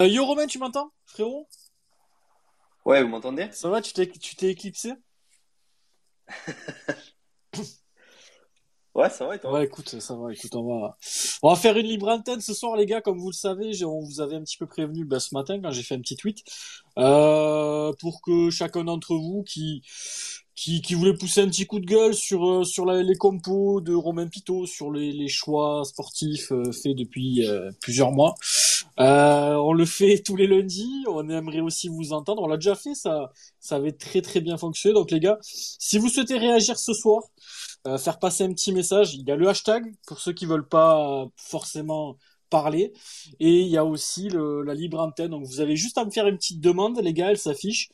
Euh, yo Romain, tu m'entends, frérot? Ouais, vous m'entendez? Ça va, tu t'es, tu t'es éclipsé? Ouais, ça va et Ouais, toi? écoute, ça va, écoute, on va, on va faire une libre antenne ce soir, les gars, comme vous le savez, j'ai- on vous avait un petit peu prévenu bah, ce matin quand j'ai fait un petit tweet, euh, pour que chacun d'entre vous qui, qui, qui voulait pousser un petit coup de gueule sur, euh, sur la- les compos de Romain Pitot, sur les, les choix sportifs euh, faits depuis euh, plusieurs mois. Euh, on le fait tous les lundis, on aimerait aussi vous entendre, on l'a déjà fait, ça, ça avait très très bien fonctionné, donc les gars, si vous souhaitez réagir ce soir, euh, faire passer un petit message. Il y a le hashtag pour ceux qui veulent pas forcément parler. Et il y a aussi le, la libre antenne. Donc vous avez juste à me faire une petite demande, les gars, elle s'affiche.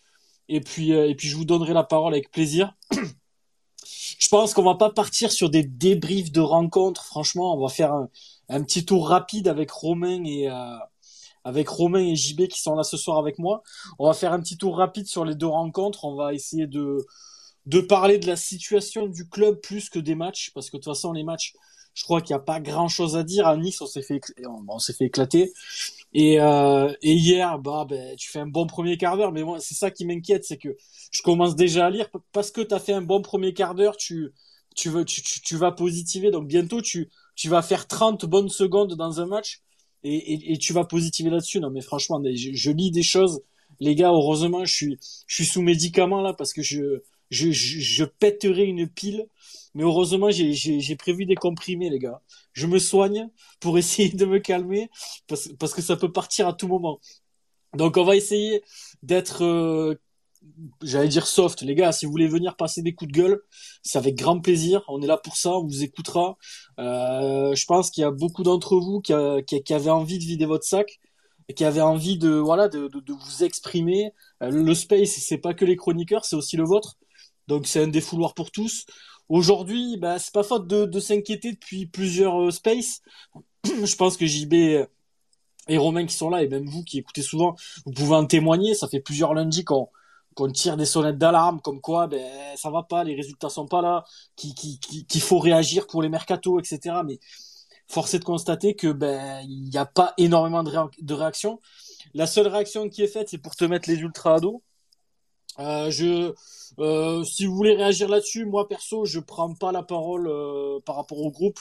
Et puis, euh, et puis je vous donnerai la parole avec plaisir. Je pense qu'on va pas partir sur des débriefs de rencontres. Franchement, on va faire un, un petit tour rapide avec Romain et euh, avec Romain et JB qui sont là ce soir avec moi. On va faire un petit tour rapide sur les deux rencontres. On va essayer de de parler de la situation du club plus que des matchs, parce que de toute façon, les matchs, je crois qu'il n'y a pas grand-chose à dire. À Nice, on s'est fait, on, s'est fait éclater. Et, euh, et hier, bah, ben, tu fais un bon premier quart d'heure, mais moi, c'est ça qui m'inquiète, c'est que je commence déjà à lire, parce que tu as fait un bon premier quart d'heure, tu, tu, veux, tu, tu vas positiver, donc bientôt, tu, tu vas faire 30 bonnes secondes dans un match, et, et, et tu vas positiver là-dessus. Non, mais franchement, je, lis des choses, les gars, heureusement, je suis, sous médicaments là, parce que je, je, je, pèterai une pile. Mais heureusement, j'ai prévu des comprimés, les gars. Je me soigne pour essayer de me calmer parce, parce que ça peut partir à tout moment. Donc, on va essayer d'être, euh, j'allais dire soft, les gars. Si vous voulez venir passer des coups de gueule, c'est avec grand plaisir. On est là pour ça, on vous écoutera. Euh, je pense qu'il y a beaucoup d'entre vous qui, qui, avaient envie de vider votre sac et qui avaient envie de, voilà, de, vous exprimer. Euh, le space, c'est pas que les chroniqueurs, c'est aussi le vôtre. Donc c'est un défouloir pour tous. Aujourd'hui, bah, c'est pas faute de, s'inquiéter depuis plusieurs euh, spaces. Je pense que JB et Romain qui sont là, et même vous qui écoutez souvent, vous pouvez en témoigner. Ça fait plusieurs lundis qu'on qu'on tire des sonnettes d'alarme, comme quoi ben ça va pas, les résultats sont pas là, qu'il qui, qui, qu'il faut réagir pour les mercatos, etc. Mais force est de constater que ben il n'y a pas énormément de, réa- de réactions. La seule réaction qui est faite, c'est pour te mettre les ultras à. Euh, je, euh, si vous voulez réagir là-dessus, moi perso, je prends pas la parole euh, par rapport au groupe.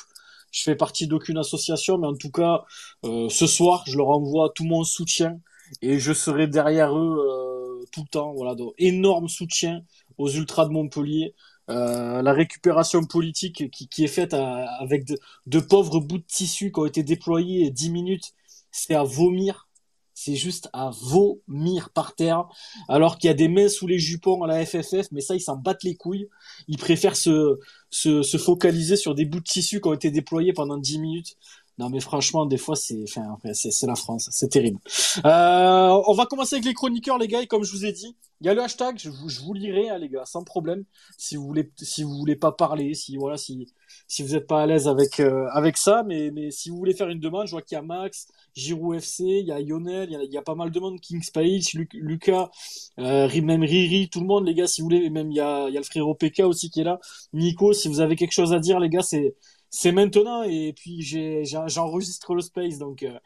Je fais partie d'aucune association, mais en tout cas, ce soir, je leur envoie tout mon soutien et je serai derrière eux tout le temps. Voilà, donc énorme soutien aux Ultras de Montpellier. Euh, la récupération politique qui, qui est faite à- avec de, de pauvres bouts de tissu qui ont été déployés 10 minutes, c'est à vomir. C'est juste à vomir par terre alors qu'il y a des mains sous les jupons à la FFF, mais ça, ils s'en battent les couilles. Ils préfèrent se, se, se focaliser sur des bouts de tissu qui ont été déployés pendant 10 minutes. Non, mais franchement, des fois, c'est, enfin, c'est, la France, c'est terrible. Euh, on va commencer avec les chroniqueurs, les gars, et comme je vous ai dit, il y a le hashtag, je vous, lirai, hein, les gars, sans problème. Si vous voulez, si vous voulez pas parler, si, voilà, si, si vous êtes pas à l'aise avec, euh, avec ça, mais, mais si vous voulez faire une demande, je vois qu'il y a Max, Giroud FC, il y a Lionel, il y a, pas mal de monde, Kings Page, Lu- Lucas, euh, même Riri, tout le monde, les gars, si vous voulez, même il y a, il y a le frérot PK aussi qui est là. Nico, si vous avez quelque chose à dire, les gars, c'est, c'est maintenant. Et puis, j'enregistre le space, donc, euh,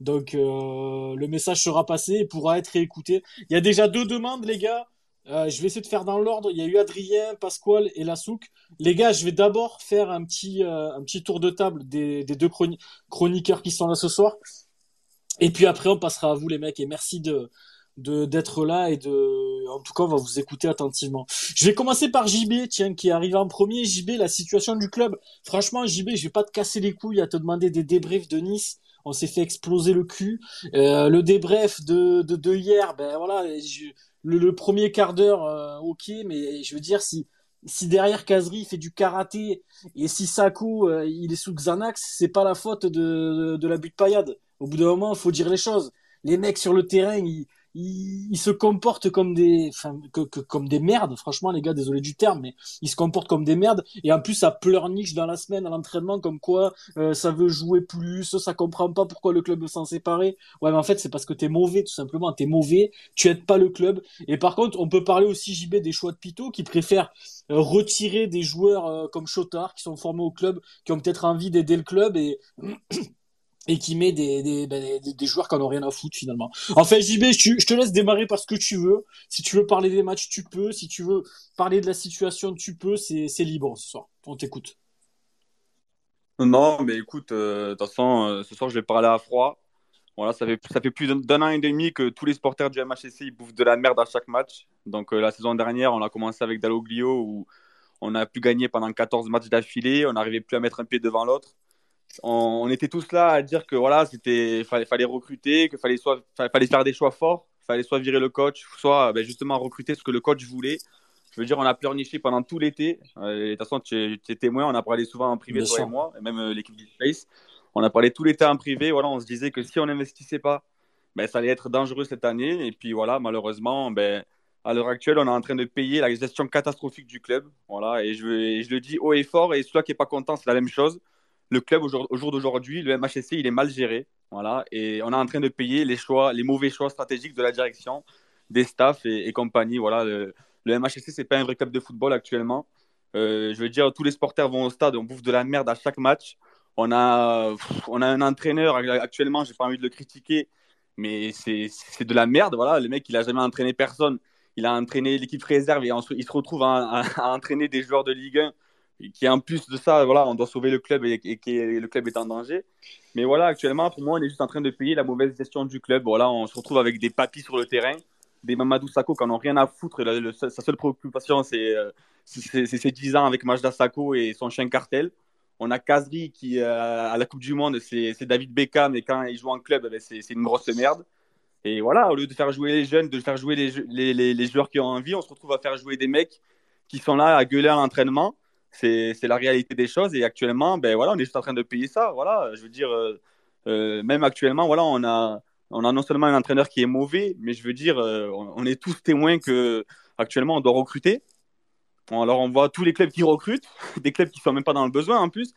donc, euh, le message sera passé et pourra être réécouté. Il y a déjà deux demandes, les gars. Euh, je vais essayer de faire dans l'ordre. Il y a eu Adrien, Pasquale et Lassouk. Les gars, je vais d'abord faire un petit, euh, un petit tour de table des, des deux chroni- chroniqueurs qui sont là ce soir. Et puis après, on passera à vous, les mecs. Et merci de, de, d'être là et de, en tout cas, on va vous écouter attentivement. Je vais commencer par JB, tiens, qui est arrivé en premier. JB, la situation du club. Franchement, JB, je vais pas te casser les couilles à te demander des débriefs de Nice. On s'est fait exploser le cul. Euh, le débrief de, de, de hier, ben voilà, je- le, le premier quart d'heure, euh, ok, mais je veux dire, si, si derrière Kazri fait du karaté et si Sako, euh, il est sous Xanax, c'est pas la faute de, de, de l'abus de paillade. Au bout d'un moment, faut dire les choses. Les mecs sur le terrain, ils, ils, se comportent comme des, enfin, que, que- comme des merdes. Franchement, les gars, désolé du terme, mais ils se comportent comme des merdes. Et en plus, ça pleurniche dans la semaine à l'entraînement, comme quoi euh, ça veut jouer plus, ça comprend pas pourquoi le club s'en séparer. Ouais, mais en fait, c'est parce que t'es mauvais, tout simplement. T'es mauvais, tu aides pas le club. Et par contre, on peut parler aussi, JB, des choix de Pito qui préfèrent euh, retirer des joueurs euh, comme Chotard qui sont formés au club, qui ont peut-être envie d'aider le club et et qui met des, des, ben, des, joueurs qui en ont rien à foutre finalement. Enfin JB, je, te laisse démarrer parce que tu veux. Si tu veux parler des matchs, tu peux. Si tu veux parler de la situation, tu peux. C'est libre ce soir. On t'écoute. Non, mais écoute, euh, de toute façon, euh, ce soir, je vais parler à froid. Voilà, ça fait, ça fait plus d'un an et demi que tous les supporters du ils bouffent de la merde à chaque match. Donc, euh, la saison dernière, on a commencé avec Dalloglio où on a pu gagner pendant 14 matchs d'affilée. On n'arrivait plus à mettre un pied devant l'autre. On, était tous là à dire que voilà, c'était fallait, fallait recruter, qu'il fallait, soit, fallait faire des choix forts, fallait soit virer le coach, soit ben, justement recruter ce que le coach voulait. Je veux dire, on a pleurniché pendant tout l'été. Euh, de toute façon, tu es, témoin, on a parlé souvent en privé, toi et moi, et même euh, l'équipe du Space. On a parlé tout l'été en privé. Voilà, on se disait que si on n'investissait pas, ben, ça allait être dangereux cette année. Et puis voilà, malheureusement, ben, à l'heure actuelle, on est en train de payer la gestion catastrophique du club. Voilà, et je, je le dis haut et fort. Et celui qui n'est pas content, c'est la même chose. Le club, au jour, jour d'aujourd'hui, le MHSC, il est mal géré. Voilà, et on est en train de payer les choix, les mauvais choix stratégiques de la direction, des staffs et, compagnie. Voilà, le, le MHSC, c'est pas un vrai club de football actuellement. Euh, je veux dire, tous les sporteurs vont au stade, on bouffe de la merde à chaque match. On a, on a un entraîneur actuellement, j'ai pas envie de le critiquer, mais c'est de la merde. Voilà, le mec, il a jamais entraîné personne. Il a entraîné l'équipe réserve et il se retrouve à, entraîner des joueurs de Ligue 1 qui en plus de ça, voilà, on doit sauver le club et, et, le club est en danger. Mais voilà, actuellement, pour moi, on est juste en train de payer la mauvaise gestion du club. Voilà, on se retrouve avec des papis sur le terrain des Mamadou Sakho qui n'en ont rien à foutre. sa seule préoccupation, c'est euh, ses 10 ans avec Majda Sakho et son chien Cartel. On a Kazri qui, euh, à la Coupe du Monde, c'est David Beckham, et quand il joue en club, eh ben, c'est une grosse merde. Et voilà, au lieu de faire jouer les jeunes, de faire jouer les, les, les, joueurs qui ont envie, on se retrouve à faire jouer des mecs qui sont là à gueuler à l'entraînement. C'est la réalité des choses. Et actuellement, ben voilà, on est juste en train de payer ça. Voilà, je veux dire, euh, même actuellement, voilà, on a, on a non seulement un entraîneur qui est mauvais, mais je veux dire, euh, on est tous témoins que actuellement on doit recruter. Alors on voit tous les clubs qui recrutent, des clubs qui sont même pas dans le besoin en plus.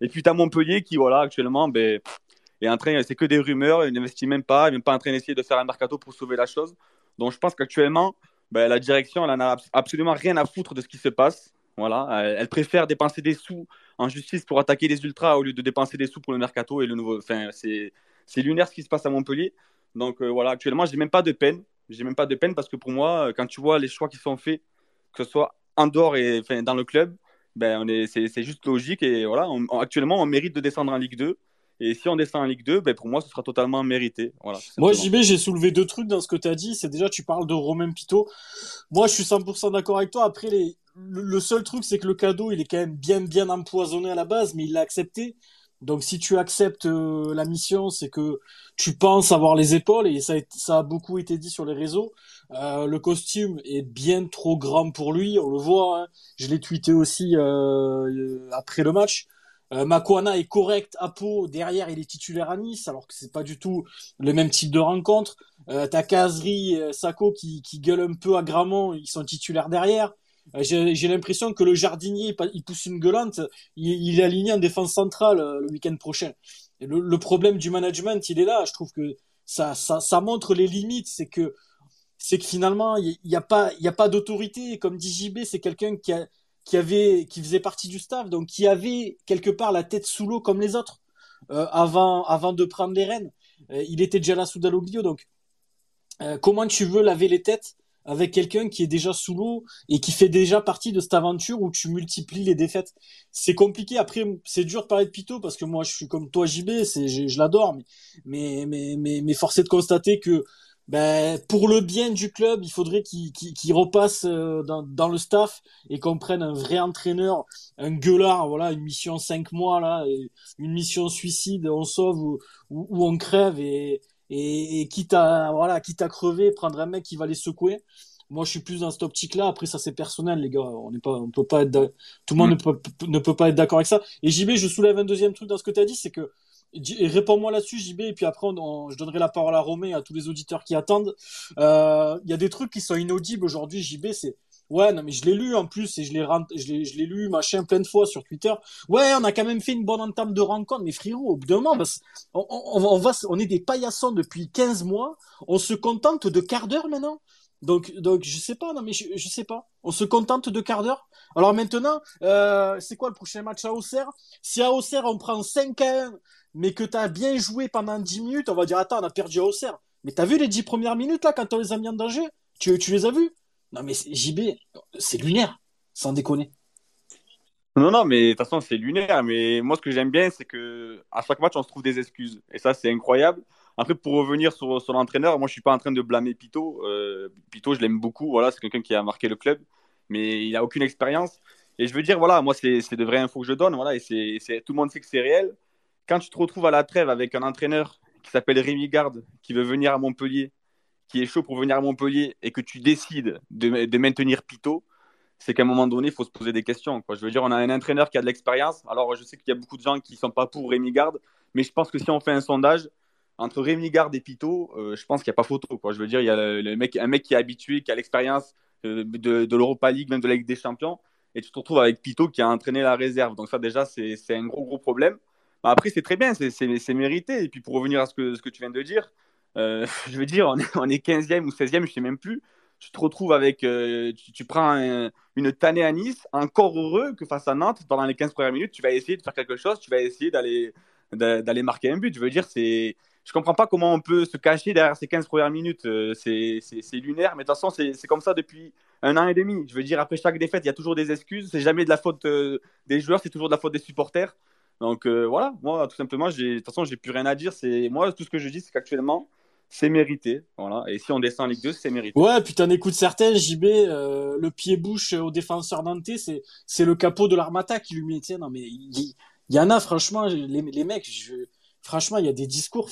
Et puis tu as Montpellier qui, voilà, actuellement, ben, est en train, c'est que des rumeurs, il n'investit même pas, il n'est même pas en train d'essayer de faire un mercato pour sauver la chose. Donc je pense qu'actuellement, ben, la direction, elle n'a absolument rien à foutre de ce qui se passe. Voilà, elle, préfère dépenser des sous en justice pour attaquer les ultras au lieu de dépenser des sous pour le mercato et le nouveau. Enfin, c'est lunaire ce qui se passe à Montpellier. Donc euh, voilà, actuellement, je n'ai même pas de peine. J'ai même pas de peine parce que pour moi, euh, quand tu vois les choix qui sont faits, que ce soit en dehors et enfin, dans le club, ben, c'est juste logique. Et voilà, actuellement, on mérite de descendre en Ligue 2. Et si on descend en Ligue 2, ben pour moi, ce sera totalement mérité. Voilà, moi, JB, j'ai soulevé deux trucs dans ce que tu as dit. C'est déjà, tu parles de Romain Pito. Moi, je suis 100% d'accord avec toi. Après, les... le seul truc, c'est que le cadeau, il est quand même bien, bien empoisonné à la base, mais il l'a accepté. Donc si tu acceptes euh, la mission, c'est que tu penses avoir les épaules et ça, ça a beaucoup été dit sur les réseaux. Euh, le costume est bien trop grand pour lui, on le voit. Hein. Je l'ai tweeté aussi euh, après le match. Makwana est correct à peau, derrière il est titulaire à Nice, alors que c'est pas du tout le même type de rencontre. T'as Kazri, Sako qui, qui gueule un peu à Gramont, ils sont titulaires derrière. Euh, j'ai l'impression que le jardinier, il pousse une gueulante, il, est aligné en défense centrale euh, le week-end prochain. le, problème du management, il est là. Je trouve que ça, ça, ça montre les limites. C'est que, c'est que finalement, il n'y a pas, il y a pas d'autorité. Comme dit JB, c'est quelqu'un qui a, qui avait, qui faisait partie du staff, donc qui avait quelque part la tête sous l'eau comme les autres euh, avant, avant de prendre les rênes. il était déjà là sous Daloglio, donc comment tu veux laver les têtes avec quelqu'un qui est déjà sous l'eau et qui fait déjà partie de cette aventure où tu multiplies les défaites. C'est compliqué. Après, c'est dur de parler de Pito parce que moi, je suis comme toi, JB, c'est, je, je l'adore, mais, mais, mais, mais, force est de constater que, ben, pour le bien du club, il faudrait qu'il, qu'il, repasse euh, dans, dans, le staff et qu'on prenne un vrai entraîneur, un gueulard, voilà, une mission cinq mois, là, une mission suicide, on sauve ou, ou on crève et, et, quitte à voilà quitte à crever prendre un mec qui va les secouer moi je suis plus dans cette optique là après ça c'est personnel les gars. On n'est pas on peut pas être tout le monde mm. ne peut ne peut pas être d'accord avec ça. Et JB je soulève un deuxième truc dans ce que tu as dit c'est que et réponds-moi là-dessus JB et puis après je donnerai la parole à Romain et à tous les auditeurs qui attendent. Euh, il y a des trucs qui sont inaudibles aujourd'hui JB c'est Ouais, non, mais je l'ai lu en plus et je l'ai, je l'ai, je l'ai lu machin plein de fois sur Twitter. Ouais, on a quand même fait une bonne entame de rencontre, mais frérot, au bout d'un moment, on, on, on, va, on est des paillassons depuis 15 mois, on se contente de quart d'heure maintenant. Donc, donc, je sais pas, non, mais je, je sais pas. On se contente de quart d'heure. Alors maintenant, euh, c'est quoi le prochain match à Auxerre? Si à Auxerre on prend 5 à 1, mais que t'as bien joué pendant 10 minutes, on va dire attends, on a perdu à Auxerre. Mais t'as vu les 10 premières minutes là quand on les a mis en danger? Tu, tu les as vues Non mais JB, c'est lunaire, sans déconner. Non, non, mais de toute façon, c'est lunaire. Mais moi, ce que j'aime bien, c'est que à chaque match, on se trouve des excuses. Et ça, c'est incroyable. Après, pour revenir sur, sur l'entraîneur, moi, je suis pas en train de blâmer Pito. Euh, Pito, je l'aime beaucoup. Voilà, c'est quelqu'un qui a marqué le club, mais il a aucune expérience. Et je veux dire, voilà, moi, c'est de vraies infos que je donne. Voilà, et c'est tout le monde sait que c'est réel. Quand tu te retrouves à la trêve avec un entraîneur qui s'appelle Rémi Garde, qui veut venir à Montpellier, qui est chaud pour venir à Montpellier, et que tu décides de, maintenir Pito, c'est qu'à un moment donné, il faut se poser des questions. Je veux dire, on a un entraîneur qui a de l'expérience. Alors, je sais qu'il y a beaucoup de gens qui ne sont pas pour Rémi Garde, mais je pense que si on fait un sondage entre Rémi Garde et Pito, euh, je pense qu'il n'y a pas photo. Quoi. Je veux dire, il y a un mec qui est habitué, qui a l'expérience euh, de, l'Europa League, même de la Ligue des Champions, et tu te retrouves avec Pito qui a entraîné la réserve. Donc, ça, déjà, c'est un gros, gros problème. Après, c'est très bien, c'est mérité. Et puis, pour revenir à ce que tu viens de dire, euh, je veux dire, on est, on est 15e ou 16e, je sais même plus tu te retrouves avec. Euh, tu, prends une tannée à Nice, encore heureux que face à Nantes, pendant les 15 premières minutes, tu vas essayer de faire quelque chose, tu vas essayer d'aller marquer un but. Je veux dire, c'est. Je comprends pas comment on peut se cacher derrière ces 15 premières minutes. Euh, c'est lunaire, mais de toute façon, c'est comme ça depuis un an et demi. Je veux dire, après chaque défaite, il y a toujours des excuses. C'est jamais de la faute des joueurs, c'est toujours de la faute des supporters. Donc voilà, moi, tout simplement, de toute façon, j'ai plus rien à dire. Moi, tout ce que je dis, c'est qu'actuellement, c'est mérité. Voilà. Et si on descend en Ligue 2, c'est mérité. Ouais, puis t'en écoutes certains, JB, euh, le pied-bouche au défenseur nantais, c'est, le capot de l'armata qui lui met. Tiens, non, mais il y, y, en a, franchement, les, les mecs, je, franchement, il y a des discours,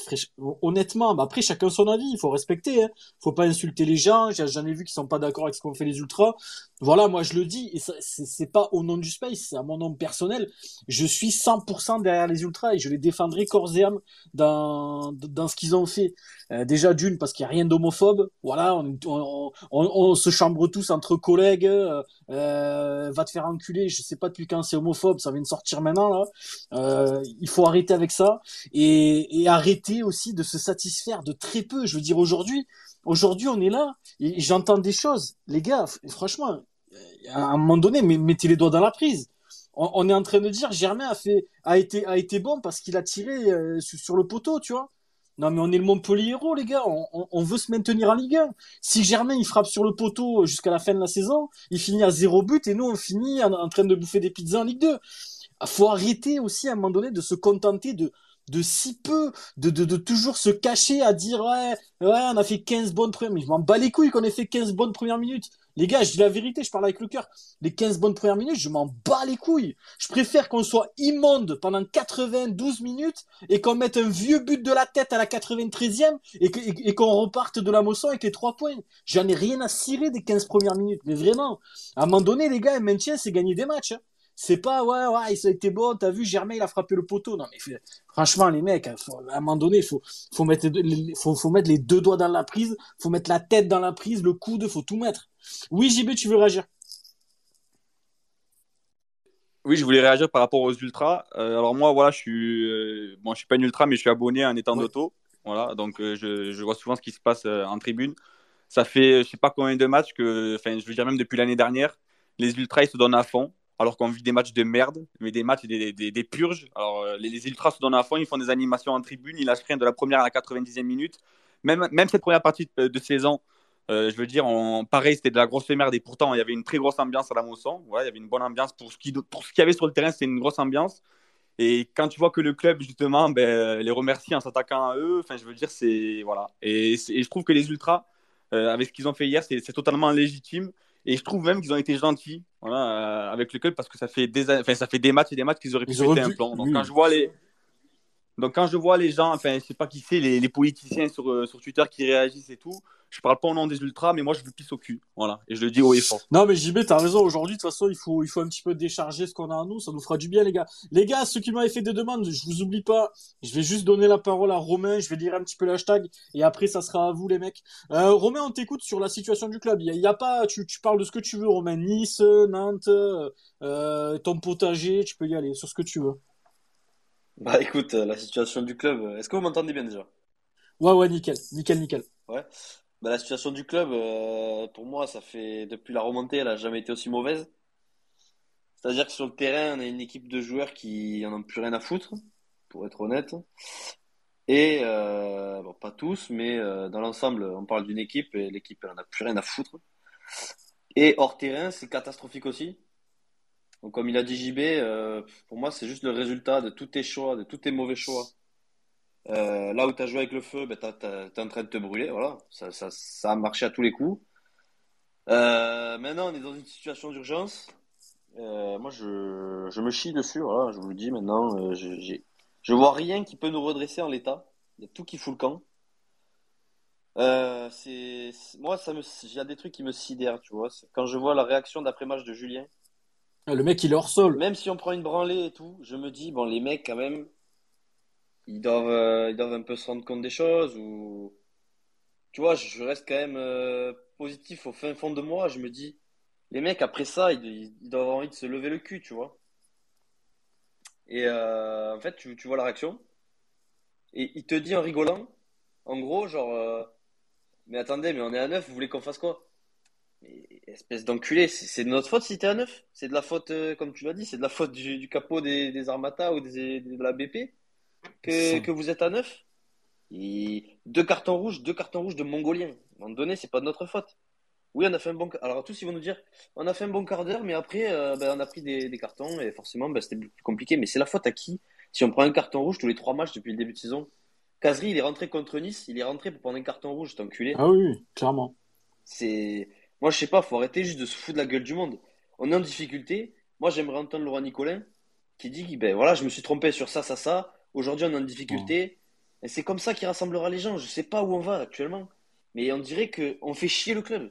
honnêtement, bah après, chacun son avis, il faut respecter, hein. faut pas insulter les gens, j'en ai vu qui sont pas d'accord avec ce qu'ont fait les ultras. Voilà, moi je le dis, et c'est pas au nom du Space, c'est à mon nom personnel. Je suis 100% derrière les ultras et je les défendrai corps et âme dans, ce qu'ils ont fait. Euh, déjà d'une, parce qu'il n'y a rien d'homophobe, voilà, on, se chambre tous entre collègues, euh, euh, va te faire enculer, je sais pas depuis quand c'est homophobe, ça vient de sortir maintenant là. Il faut arrêter avec ça et, arrêter aussi de se satisfaire de très peu. Je veux dire aujourd'hui, aujourd'hui on est là et j'entends des choses, les gars. Franchement, à un moment donné, mettez les doigts dans la prise. On, est en train de dire Germain a été bon parce qu'il a tiré euh, sur le poteau, tu vois. Non, mais on est le Montpellier héros, les gars. On, veut se maintenir en Ligue 1. Si Germain, il frappe sur le poteau jusqu'à la fin de la saison, il finit à zéro but et nous, on finit en, train de bouffer des pizzas en Ligue 2. Faut arrêter aussi, à un moment donné, de se contenter de, de si peu, de, de, de toujours se cacher à dire, ouais, ouais, on a fait 15 bonnes premières minutes. Je m'en bats les couilles qu'on ait fait 15 bonnes premières minutes. Les gars, je dis la vérité, je parle avec le cœur. Les 15 bonnes premières minutes, je m'en bats les couilles. Je préfère qu'on soit immonde pendant 92 minutes et qu'on mette un vieux but de la tête à la 93e et qu'on reparte de la moisson avec les 3 points. J'en ai rien à cirer des 15 premières minutes. Mais vraiment, à un moment donné, les gars, un maintien, c'est gagner des matchs. Hein. C'est pas, ouais, ouais, ça a été bon, t'as vu, Germain, il a frappé le poteau. Non, mais franchement, les mecs, à un moment donné, faut, faut mettre, faut, faut mettre les deux doigts dans la prise, faut mettre la tête dans la prise, le coude, faut tout mettre. Oui, JB, tu veux réagir? Oui, je voulais réagir par rapport aux ultras. Euh, alors moi, voilà, je suis, euh, bon, je suis pas un ultra, mais je suis abonné à un étang d'auto. Voilà, donc euh, je, je, vois souvent ce qui se passe en tribune. Ça fait, je sais pas combien de matchs que, enfin, je veux dire même depuis l'année dernière, les ultras ils se donnent à fond alors qu'on vit des matchs de merde, mais des matchs, des, des, purges. Alors, les, les, Ultras se donnent à fond, ils font des animations en tribune, ils lâchent rien de la première à la 90e minute. Même, même cette première partie de saison, euh, je veux dire, en, pareil, c'était de la grosse merde et pourtant, il y avait une très grosse ambiance à la Mosson. Ouais, il y avait une bonne ambiance. Pour ce qu'il y avait sur le terrain, c'était une grosse ambiance. Et quand tu vois que le club, justement, ben, les remercie en s'attaquant à eux, enfin, je veux dire, c'est. Voilà. Et, je trouve que les Ultras, euh, avec ce qu'ils ont fait hier, c'est totalement légitime. Et je trouve même qu'ils ont été gentils voilà, euh, avec le club parce que ça fait des, enfin, ça fait des matchs et des matchs qu'ils auraient pu faire un plan. Donc, quand je vois les. Donc quand je vois les gens, enfin je sais pas qui c'est, les, les, politiciens sur, sur Twitter qui réagissent et tout, je parle pas au nom des ultras, mais moi je le pisse au cul. Voilà. Et je le dis haut et fort. Non, mais JB, t'as raison. Aujourd'hui, de toute façon, il faut, il faut un petit peu décharger ce qu'on a en nous. Ça nous fera du bien, les gars. Les gars, ceux qui m'avaient fait des demandes, je vous oublie pas. Je vais juste donner la parole à Romain. Je vais lire un petit peu l'hashtag. Et après, ça sera à vous, les mecs. Euh, Romain, on t'écoute sur la situation du club. Il y, a, pas, tu, tu parles de ce que tu veux, Romain. Nice, Nantes, euh, ton potager, tu peux y aller sur ce que tu veux. Bah écoute, la situation du club, est-ce que vous m'entendez bien déjà? Ouais, ouais, nickel, nickel, nickel. Ouais. Bah, la situation du club, euh, pour moi, ça fait depuis la remontée, elle a jamais été aussi mauvaise. C'est-à-dire que sur le terrain, on a une équipe de joueurs qui en ont plus rien à foutre, pour être honnête. Et euh, bon, pas tous, mais euh, dans l'ensemble, on parle d'une équipe et l'équipe, elle en a plus rien à foutre. Et hors terrain, c'est catastrophique aussi. Donc, comme il a dit JB, pour moi, c'est juste le résultat de tous tes choix, de tous tes mauvais choix. Euh, là où tu as joué avec le feu, ben, tu es en train de te brûler. Voilà, ça, ça, ça a marché à tous les coups. Euh, maintenant, on est dans une situation d'urgence. Euh, moi, je, je me chie dessus. Voilà, je vous le dis maintenant. je, je vois rien qui peut nous redresser en l'état. Il y a tout qui fout le camp. C'est, moi, ça me, il y a des trucs qui me sidèrent, tu vois. Quand je vois la réaction d'après-match de Julien, Le mec, il est hors sol. même si on prend une branlée et tout, je me dis, bon, les mecs, quand même, ils doivent, euh, ils doivent un peu se rendre compte des choses ou, tu vois, je reste quand même euh, positif au fin fond de moi. Je me dis, les mecs, après ça, ils, doivent avoir envie de se lever le cul, tu vois. Et euh, en fait, tu, vois la réaction et il te dit en rigolant, en gros, genre, mais attendez, mais on est à 9 vous voulez qu'on fasse quoi? Mais espèce d'enculé, c'est de notre faute si t'es à 9. C'est de la faute, comme tu l'as dit, c'est de la faute du, capot des, Armata ou de la BP que, vous êtes à 9. Et deux cartons rouges, deux cartons rouges de Mongoliens. À un moment donné, c'est pas de notre faute. Oui, on a fait un bon. Alors tous ils vont nous dire, on a fait un bon quart d'heure, mais après, euh, ben, on a pris des, des cartons et forcément, ben, c'était plus compliqué. Mais c'est la faute à qui? Si on prend un carton rouge tous les trois matchs depuis le début de saison. Kazri, il est rentré contre Nice, il est rentré pour prendre un carton rouge, cet enculé. Ah oui, oui, clairement. C'est. Moi, je sais pas, faut arrêter juste de se foutre de la gueule du monde. On est en difficulté. Moi, j'aimerais entendre Laurent Nicolin qui dit ben voilà, je me suis trompé sur ça, ça, ça. Aujourd'hui, on est en difficulté. Et c'est comme ça qui rassemblera les gens. Je sais pas où on va actuellement. Mais on dirait que on fait chier le club.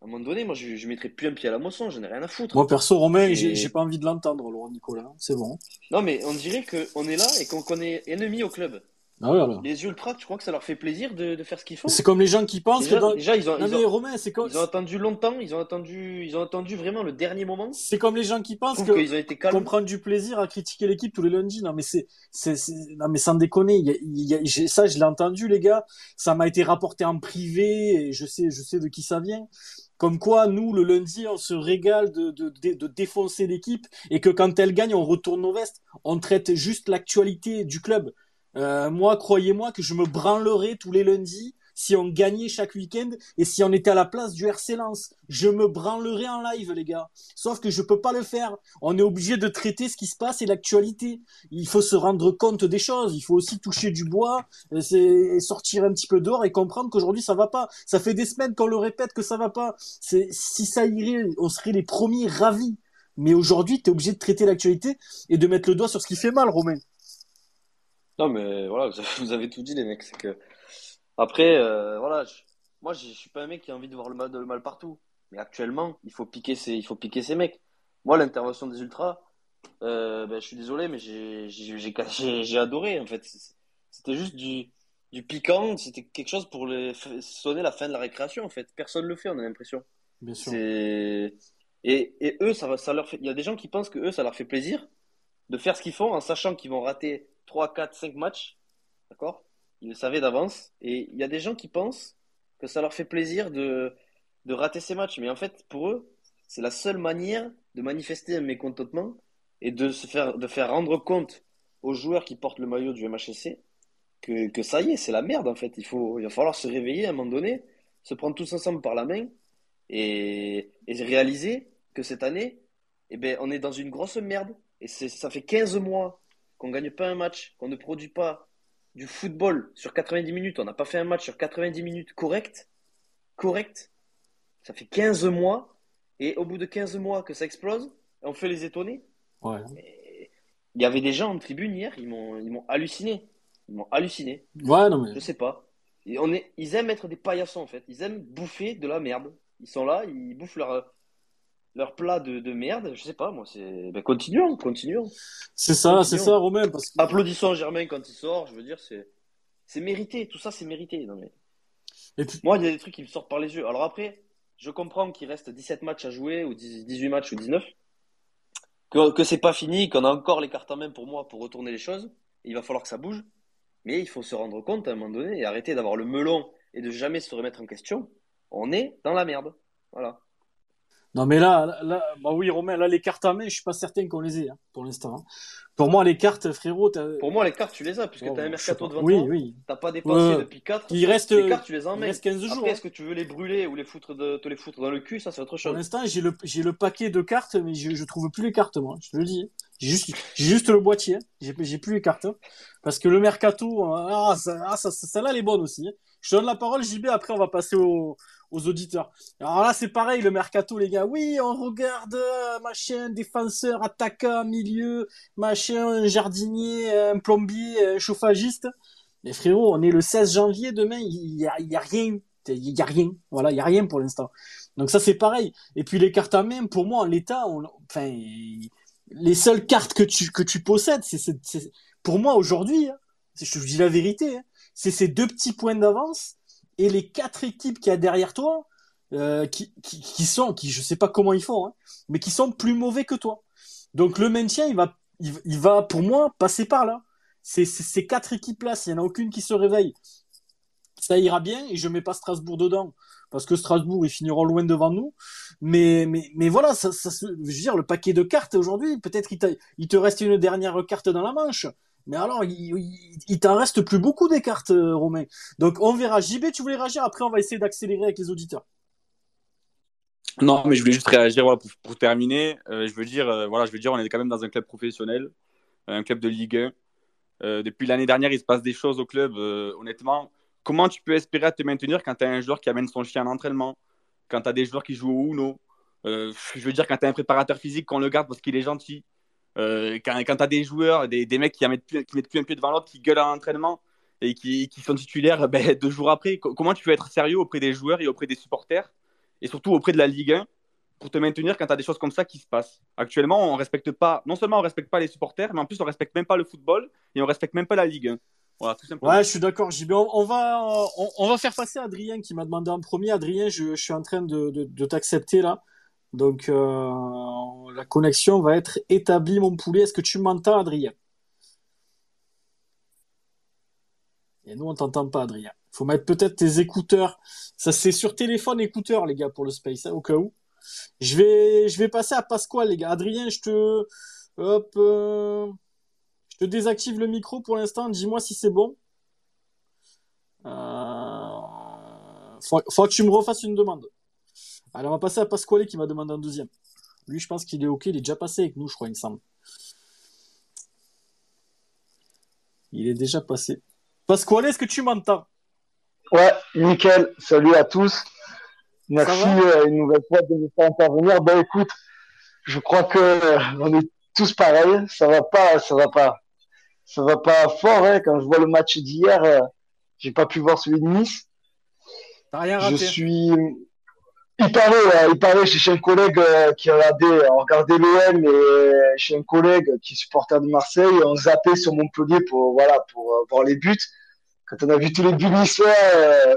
À un moment donné, moi, je, je mettrais plus un pied à la moisson, j'en ai rien à foutre. Moi, perso, Romain, Et- j'ai pas envie de l'entendre, Laurent Nicolas. C'est bon. Non, mais on dirait qu'on est là et qu'on qu'on est ennemi au club. Ah ouais, alors. Les ultras, tu crois que ça leur fait plaisir de, de faire ce qu'ils font? C'est comme les gens qui pensent Déjà, que dans... déjà, ils ont, Non ils mais ont, Romain, c'est comme... ils ont attendu longtemps, ils ont attendu, ils ont attendu vraiment le dernier moment. c'est comme les gens qui pensent que qu'ils ont été calmes. qu'on prend du plaisir à critiquer l'équipe tous les lundis. Non mais c'est, c'est, c'est- non mais sans déconner. Il y a, il y a- j'ai- ça, je l'ai entendu, les gars. Ça m'a été rapporté en privé et je sais, je sais de qui ça vient. Comme quoi, nous, le lundi, on se régale de, de, de, de défoncer l'équipe et que quand elle gagne, on retourne nos vestes. On traite juste l'actualité du club. Euh, moi, croyez-moi que je me branlerais tous les lundis si on gagnait chaque week-end et si on était à la place du RC Lens. Je me branlerais en live, les gars. Sauf que je peux pas le faire. On est obligé de traiter ce qui se passe et l'actualité. Il faut se rendre compte des choses. Il faut aussi toucher du bois, et c'est- et sortir un petit peu dehors et comprendre qu'aujourd'hui ça va pas. Ça fait des semaines qu'on le répète que ça va pas. Si ça irait, on serait les premiers ravis. Mais aujourd'hui, tu es obligé de traiter l'actualité et de mettre le doigt sur ce qui fait mal, Romain. Non, mais voilà, vous avez, tout dit, les mecs. C'est que après, euh, voilà, je- moi, je suis pas un mec qui a envie de voir le mal, le mal partout. Mais actuellement, il faut piquer ces, il faut piquer ces mecs. Moi, l'intervention des ultras, euh, ben, je suis désolé, mais j'ai, adoré. En fait, c'était juste du, du piquant. C'était quelque chose pour les, sonner la fin de la récréation. En fait, personne le fait. On a l'impression. Bien sûr. C'est et, et eux, ça ça leur fait. Il y a des gens qui pensent que eux, ça leur fait plaisir de faire ce qu'ils font en sachant qu'ils vont rater 3, 4, 5 matchs. D'accord? Ils le savaient d'avance. Et il y a des gens qui pensent que ça leur fait plaisir de, de rater ces matchs. Mais en fait, pour eux, c'est la seule manière de manifester un mécontentement et de se faire, de faire rendre compte aux joueurs qui portent le maillot du MHSC que, que ça y est, c'est la merde en fait. Il faut, il va falloir se réveiller à un moment donné, se prendre tous ensemble par la main et, et réaliser que cette année, eh ben, on est dans une grosse merde. Et ça fait 15 mois qu'on gagne pas un match, qu'on ne produit pas du football sur 90 minutes. On n'a pas fait un match sur 90 minutes correct. Correct. Ça fait 15 mois. Et au bout de 15 mois que ça explose, on fait les étonner. Ouais. Il y avait des gens en tribune hier, ils m'ont, ils m'ont halluciné. Ils m'ont halluciné. Ouais, non mais. Je sais pas. Et on est, ils aiment être des paillassons en fait. Ils aiment bouffer de la merde. Ils sont là, ils bouffent leur, leur plat de, de merde. Je sais pas, moi, c'est. Ben, continuons, continuons. C'est ça, c'est ça, Romain, parce que. Applaudissons Germain quand il sort. Je veux dire, c'est, c'est mérité. Tout ça, c'est mérité. Non, mais... Et puis, Moi, il y a des trucs qui me sortent par les yeux. Alors après, je comprends qu'il reste 17 matchs à jouer, ou 10 18 matchs, ou 19. Que, que c'est pas fini, qu'on a encore les cartes en main pour moi pour retourner les choses. Il va falloir que ça bouge. Mais il faut se rendre compte à un moment donné et arrêter d'avoir le melon et de jamais se remettre en question, on est dans la merde. Voilà. Non, mais là, là, bah oui, Romain, là, les cartes à main, je suis pas certain qu'on les ait, hein, pour l'instant. hein. Pour moi, les cartes, frérot, t'as- Pour moi, les cartes, tu les as, puisque Oh, tu as un mercato pas. devant Oui, toi. oui. T'as pas dépensé Ouais. depuis 4. Il reste, Les cartes, tu les il emmènes. reste 15 jours. Après, est-ce que tu veux les brûler ou les foutre de, te les foutre dans le cul? Ça, c'est autre Pour chose. l'instant, j'ai le, j'ai le paquet de cartes, mais je, je trouve plus les cartes, moi. Je te le dis. hein. J'ai juste, j'ai juste le boîtier. J'ai, j'ai plus les cartes. Parce que le mercato, euh, ah, ça, ah, ça, ça- celle-là, elle est bonne aussi. Je te donne la parole, JB, après, on va passer aux, aux auditeurs. Alors là, c'est pareil, le mercato, les gars. Oui, on regarde, euh, machin, défenseur, attaquant, milieu, machin, jardinier, plombier, chauffagiste. Mais frérot, on est le 16 janvier, demain, il y a, rien. Il y a rien. Voilà, il y a rien pour l'instant. Donc ça, c'est pareil. Et puis les cartes à main, pour moi, en l'état, enfin, les seules cartes que tu, que tu possèdes, c'est, pour moi, aujourd'hui, hein, je te dis la vérité, hein, c'est ces deux petits points d'avance et les quatre équipes qu'il y a derrière toi, euh, qui, qui, qui sont, qui, je sais pas comment ils font, hein, mais qui sont plus mauvais que toi. Donc le maintien, il va, il, va, pour moi, passer par là. Ces quatre équipes-là, s'il y en a aucune qui se réveille, ça ira bien et je mets pas Strasbourg dedans parce que Strasbourg ils finiront loin devant nous mais mais mais voilà je veux dire le paquet de cartes aujourd'hui peut-être il, il te reste une dernière carte dans la manche mais alors il, t'en reste plus beaucoup des cartes euh, Romain donc on verra JB tu voulais réagir après on va essayer d'accélérer avec les auditeurs Non, mais je voulais juste réagir pour, terminer. Euh, je veux dire, euh, voilà, je veux dire, on est quand même dans un club professionnel, un club de Ligue 1. Euh, depuis l'année dernière, il se passe des choses au club. honnêtement, comment tu peux espérer te maintenir quand tu as un joueur qui amène son chien en entraînement, quand tu as des joueurs qui jouent au Uno? Je veux dire, quand tu as un préparateur physique, qu'on le garde parce qu'il est gentil. Euh, quand quand tu as des joueurs, des, mecs qui, mettent plus, mettent plus un pied devant l'autre, qui gueulent à l'entraînement et qui, sont titulaires ben, deux jours après, co- comment tu peux être sérieux auprès des joueurs et auprès des supporters et surtout auprès de la Ligue 1 pour te maintenir quand tu as des choses comme ça qui se passent? Actuellement, on respecte pas, non seulement on respecte pas les supporters, mais en plus on respecte même pas le football et on respecte même pas la Ligue 1. Voilà, tout simplement. ouais je suis d'accord on, va on, va faire passer Adrien qui m'a demandé en premier Adrien je, suis en train de t'accepter là donc euh, la connexion va être établie mon poulet est-ce que tu m'entends Adrien? Et nous, on t'entend pas, Adrien. Faut mettre peut-être tes écouteurs. Ça, c'est sur téléphone écouteur, les gars, pour le space, hein, au cas où. Je vais, passer à Pasquale, les gars. Adrien, je te, hop, euh, je te désactive le micro pour l'instant. Dis-moi si c'est bon. Euh, faut que tu me refasses une demande. Allez, on va passer à Pasquale qui m'a demandé un deuxième. Lui, je pense qu'il est OK. Il est déjà passé avec nous, je crois, il me semble. Il est déjà passé. Pasquale, est-ce que tu m'entends? Ouais, nickel. Salut à tous. Merci euh, une nouvelle fois de nous faire intervenir. Ben écoute, je crois que euh, on est tous pareils. Ça va pas, ça va pas, ça va pas fort. Hein. Quand je vois le match d'hier, euh, j'ai pas pu voir celui de Nice. T'as rien Je suis. Il paraît, euh, il paraît chez un collègue euh, qui regardait, on regardait l'OM et euh, chez un collègue qui est supporter de Marseille, on zappait sur Montpellier pour voilà pour euh, voir les buts. Quand on a vu tous les buts niçois, euh,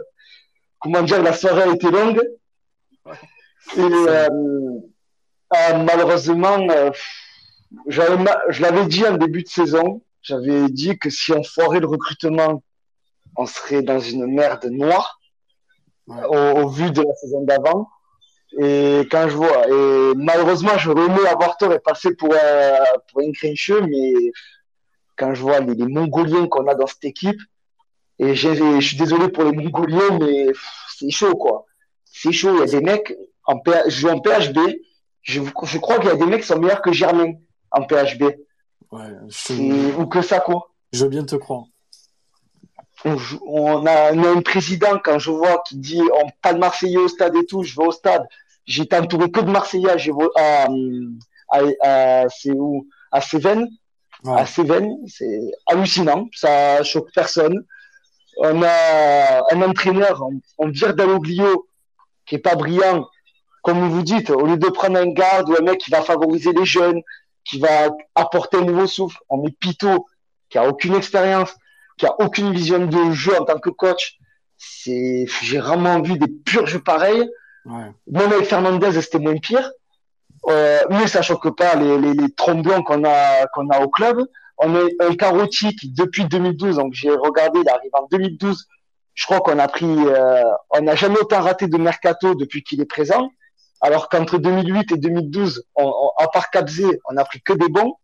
comment dire, la soirée a été longue. Et euh, euh, malheureusement, euh, je l'avais dit en début de saison, j'avais dit que si on foirait le recrutement, on serait dans une merde noire Ouais. au, au vu de la saison d'avant. Et quand je vois, et malheureusement, j'aurais aimé avoir tort et passer pour un, pour un grincheux, mais quand je vois les, les Mongoliens qu'on a dans cette équipe, et je suis désolé pour les Mongoliens, mais c'est chaud, quoi. C'est chaud. Il y a des mecs, en P- je joue en PHB, je, je crois qu'il y a des mecs qui sont meilleurs que Germain en PHB. Ouais, je, Ou que ça, quoi. je veux bien te croire. On, joue- on a, on a un président, quand je vois, qui dit on pas de Marseillais au stade et tout, je vais au stade. J'ai été entouré que de Marseillais. J'ai vo- à, à, à, c'est où? À Cévennes. Ouais. À Cévennes, c'est hallucinant. Ça choque personne. On a un entraîneur, on, on vire Dalloglio, qui est pas brillant. Comme vous dites, au lieu de prendre un garde ou un mec qui va favoriser les jeunes, qui va apporter un nouveau souffle, on met Pito, qui a aucune expérience qui a aucune vision de jeu en tant que coach. C'est, j'ai rarement vu des purges pareilles. Ouais. Même avec Fernandez, c'était moins pire. Euh, mais ça choque pas les, les, les tromblons qu'on a, qu'on a au club. On a un Carotti qui, depuis 2012, donc j'ai regardé, il arrive en 2012 Je crois qu'on a pris, euh, on n'a jamais autant raté de mercato depuis qu'il est présent. Alors qu'entre 2008 et 2012, on, à part Capzé, on a pris que des bons.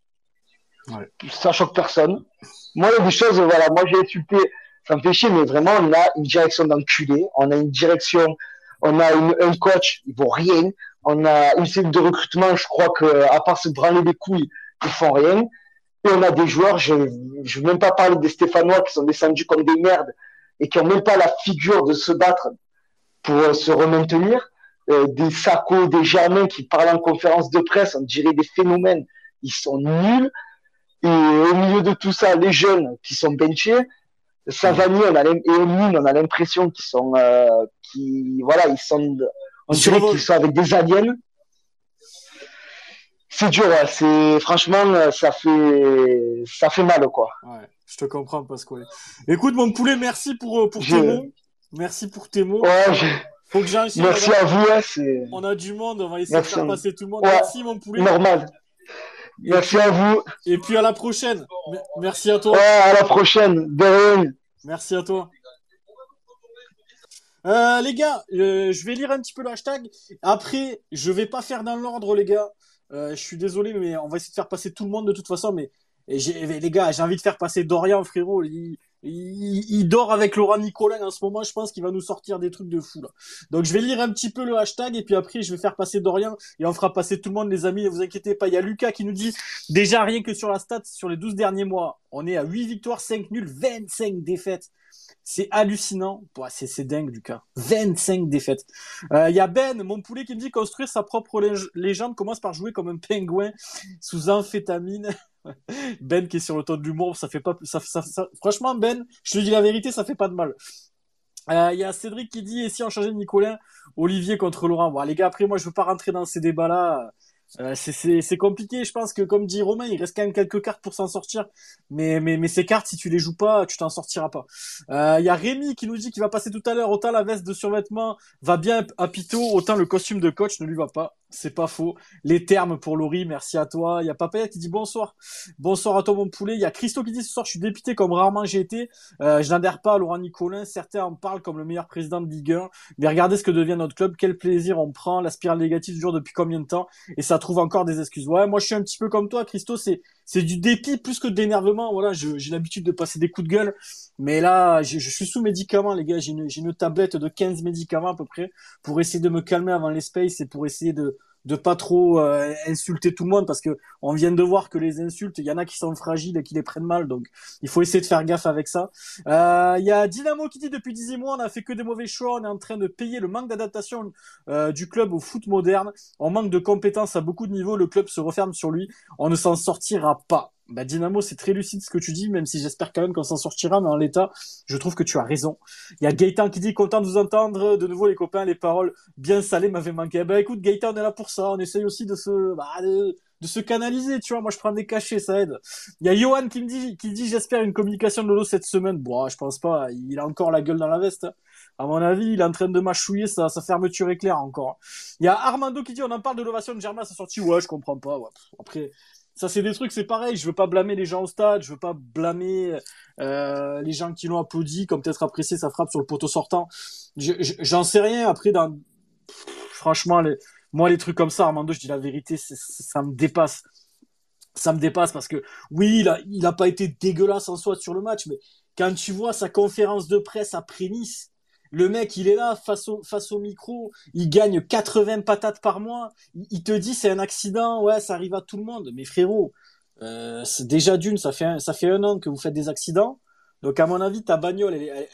Ouais. Ça choque personne. Moi, il y a des choses, voilà, moi j'ai insulté, ça me fait chier, mais vraiment, on a une direction d'enculé, on a une direction, on a un coach, il vaut rien, on a une série de recrutement, je crois que, à part se branler les couilles, ils font rien. Et on a des joueurs, je ne veux même pas parler des Stéphanois qui sont descendus comme des merdes et qui ont même pas la figure de se battre pour euh, se remaintenir. Euh, des Sacco, des Germains qui parlent en conférence de presse, on dirait des phénomènes, ils sont nuls. Et au milieu de tout ça, les jeunes qui sont benchés, Savani on a et Omine, on a l'impression qu'ils sont, euh, qui, voilà, ils sont, on dirait qu'ils sont avec des aliens. C'est dur, ouais. c'est franchement, ça fait, ça fait mal, quoi. Ouais, je te comprends, Pascal. Écoute, mon poulet, merci pour, euh, tes mots. Merci pour tes mots. Ouais, Faut que Merci à vous, ouais, On a du monde, on va essayer de faire passer tout le monde. merci, mon poulet. Normal. Merci à vous. Et puis à la prochaine. Merci à toi. Ouais, à la prochaine. De Merci à toi. Euh, les gars, euh, je vais lire un petit peu le hashtag. Après, je vais pas faire dans l'ordre, les gars. Euh, je suis désolé, mais on va essayer de faire passer tout le monde de toute façon. Mais les gars, j'ai envie de faire passer Dorian, frérot. Il, il, dort avec Laurent Nicolin en ce moment. Je pense qu'il va nous sortir des trucs de fou. Donc je vais lire un petit peu le hashtag et puis après je vais faire passer Dorian et on fera passer tout le monde, les amis. Ne vous inquiétez pas. Il y a Lucas qui nous dit déjà rien que sur la stat sur les 12 derniers mois, on est à 8 victoires, 5 nuls, 25 défaites. C'est hallucinant. c'est dingue, Lucas. 25 défaites. Euh, Il y a Ben, mon poulet, qui me dit construire sa propre légende commence par jouer comme un pingouin sous amphétamine. ben qui est sur le ton de l'humour, ça fait pas ça, franchement Ben, je te dis la vérité, ça fait pas de mal. Il euh, y a Cédric qui dit et si on changeait Nicolas, Olivier contre Laurent. Bon, les gars, après moi je veux pas rentrer dans ces débats là. Euh, c'est compliqué, je pense que comme dit Romain, il reste quand même quelques cartes pour s'en sortir. Mais, mais, mais ces cartes, si tu les joues pas, tu t'en sortiras pas. Il euh, y a Rémi qui nous dit qu'il va passer tout à l'heure, autant la veste de survêtement va bien à Pito, autant le costume de coach ne lui va pas. C'est pas faux. Les termes pour Laurie, merci à toi. Il y a Papaya qui dit bonsoir. Bonsoir à toi mon poulet. Il y a Christo qui dit ce soir je suis dépité comme rarement j'ai été. Euh, je n'adhère pas à Laurent Nicolin. Certains en parlent comme le meilleur président de Ligue 1. Mais regardez ce que devient notre club. Quel plaisir on prend. La spirale négative dure depuis combien de temps? Et ça trouve encore des excuses. Ouais, moi je suis un petit peu comme toi, Christo. C'est c'est du dépit plus que d'énervement. Voilà, j'ai l'habitude de passer des coups de gueule. Mais là, je, suis sous médicaments, les gars. J'ai une, une tablette de 15 médicaments à peu près pour essayer de me calmer avant les spaces et pour essayer de, de pas trop euh, insulter tout le monde parce que on vient de voir que les insultes, il y en a qui sont fragiles et qui les prennent mal, donc il faut essayer de faire gaffe avec ça. Euh, il y a Dynamo qui dit depuis 10 mois on a fait que des mauvais choix, on est en train de payer le manque d'adaptation euh, du club au foot moderne, on manque de compétences à beaucoup de niveaux, le club se referme sur lui, on ne s'en sortira pas. Bah, Dynamo, c'est très lucide ce que tu dis, même si j'espère quand même qu'on s'en sortira, mais en l'état, je trouve que tu as raison. Il y a Gaëtan qui dit content de vous entendre, de nouveau les copains, les paroles bien salées m'avaient manqué. Bah écoute, Gaëtan, on est là pour ça, on essaye aussi de se, bah, de, se canaliser, tu vois. Moi, je prends des cachets, ça aide. Il y a Johan qui me dit, qui dit, j'espère une communication de Lolo cette semaine. Bon, je pense pas, il a encore la gueule dans la veste. À mon avis, il est en train de mâchouiller sa, fermeture éclair encore. Il y a Armando qui dit, on en parle de l'ovation de Germain sa sortie. Ouais, je comprends pas. Après, ça c'est des trucs, c'est pareil. Je veux pas blâmer les gens au stade, je veux pas blâmer euh, les gens qui l'ont applaudi, comme peut-être apprécié sa frappe sur le poteau sortant. J'en sais rien. Après, dans... franchement, moi les trucs comme ça, Armando, je dis la vérité, ça me dépasse. Ça me dépasse parce que oui, il a, il a pas été dégueulasse en soi sur le match, mais quand tu vois sa conférence de presse après Nice, le mec, il est là face au, micro, il gagne 80 patates par mois. Il, te dit c'est un accident, ouais, ça arrive à tout le monde. Mais frérot, euh, c'est déjà d'une, ça fait un, ça fait un an que vous faites des accidents. Donc à mon avis, ta bagnole, elle,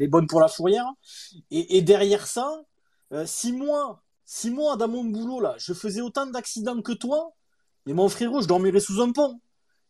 est bonne pour la fourrière. Et, derrière ça, euh, six mois, six mois dans mon boulot là, je faisais autant d'accidents que toi. Et mon frérot, je dormirais sous un pont.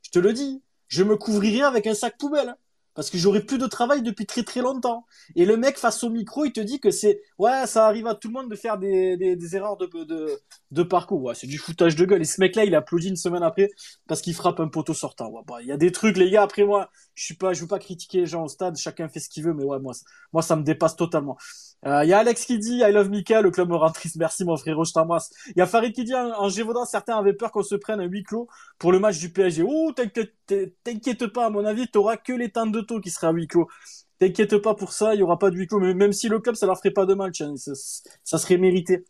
Je te le dis. Je me couvrirais avec un sac poubelle parce que j'aurais plus de travail depuis très très longtemps. Et le mec face au micro, il te dit que c'est ouais, ça arrive à tout le monde de faire des, des, erreurs de, de, de parcours. Ouais, c'est du foutage de gueule. Et ce mec-là, il applaudit une semaine après parce qu'il frappe un poteau sortant. Ouais, bah, il y a des trucs, les gars. Après moi, je suis pas, je veux pas critiquer les gens au stade. Chacun fait ce qu'il veut, mais ouais, moi, moi, ça me dépasse totalement. Il euh, y a Alex qui dit I love Mika, le club me rend triste. Merci mon frérot, je t'embrasse. Il y a Farid qui dit en, Gévaudan, certains avaient peur qu'on se prenne un huis clos pour le match du PSG. Oh, t'inquiète pas, à mon avis, t'auras que les temps de taux qui sera à huis clos. t'inquiète pas pour ça, il y aura pas de huis clos. Mais même si le club, ça leur ferait pas de mal, ça, ça, serait mérité.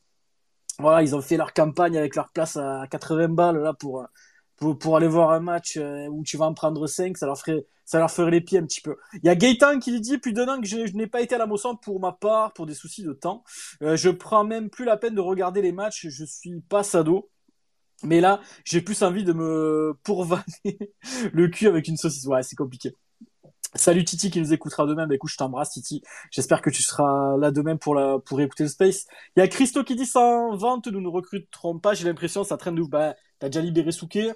Voilà, ils ont fait leur campagne avec leur place à 80 balles là pour pour, pour aller voir un match euh, où tu vas en prendre 5, ça leur ferait ça leur ferait les pieds un petit peu. Il y a Gaëtan qui dit plus d'un an que je, n'ai pas été à la Mosson pour ma part, pour des soucis de temps. Euh, je prends même plus la peine de regarder les matchs, je suis pas sado. Mais là, j'ai plus envie de me pourvaner le cul avec une saucisse. Ouais, c'est compliqué. Salut Titi qui nous écoutera demain. Bah écoute, je t'embrasse Titi. J'espère que tu seras là demain pour la pour écouter le space. Il y a Christo qui dit sans vente, nous ne recruterons pas. J'ai l'impression ça traîne de ouf. Bah t'as déjà libéré Souquet,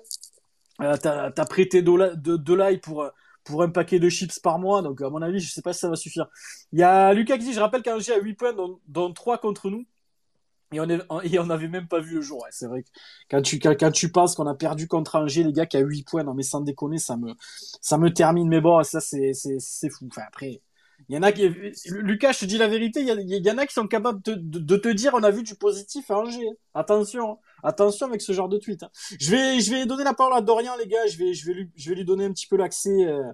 euh, t'as as prêté de, l'ail pour un paquet de chips par mois. Donc à mon avis, je sais pas si ça va suffire. Il y a Lucas qui dit, je rappelle qu'Angers a 8 points dont, dont 3 contre nous. Et on, est, et on avait même pas vu le jour. Ouais, c'est vrai que quand tu, penses qu'on a perdu contre Angers, les gars, qui a 8 points, non mais sans déconner, ça me, termine. Mais bon, ça c'est, c'est, c'est fou. Enfin après, il y en a qui, Lucas, je te dis la vérité, il y, en a qui sont capables de, de, te dire, on a vu du positif à Angers. Attention, attention avec ce genre de tweet. Hein. Je vais, je vais donner la parole à Dorian, les gars. Je vais, je vais lui, je vais lui donner un petit peu l'accès. Euh,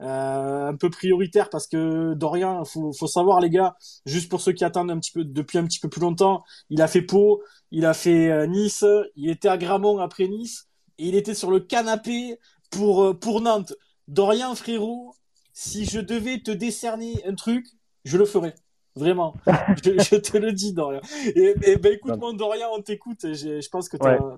euh, un peu prioritaire parce que Dorian, faut, faut savoir les gars, juste pour ceux qui attendent un petit peu depuis un petit peu plus longtemps, il a fait Pau, il a fait euh, Nice, il était à Gramont après Nice et il était sur le canapé pour pour Nantes. Dorian frérot, si je devais te décerner un truc, je le ferais. Vraiment. je, te le dis, Dorian. Et, et ben, écoute, mon Dorian, on t'écoute. Je, je pense que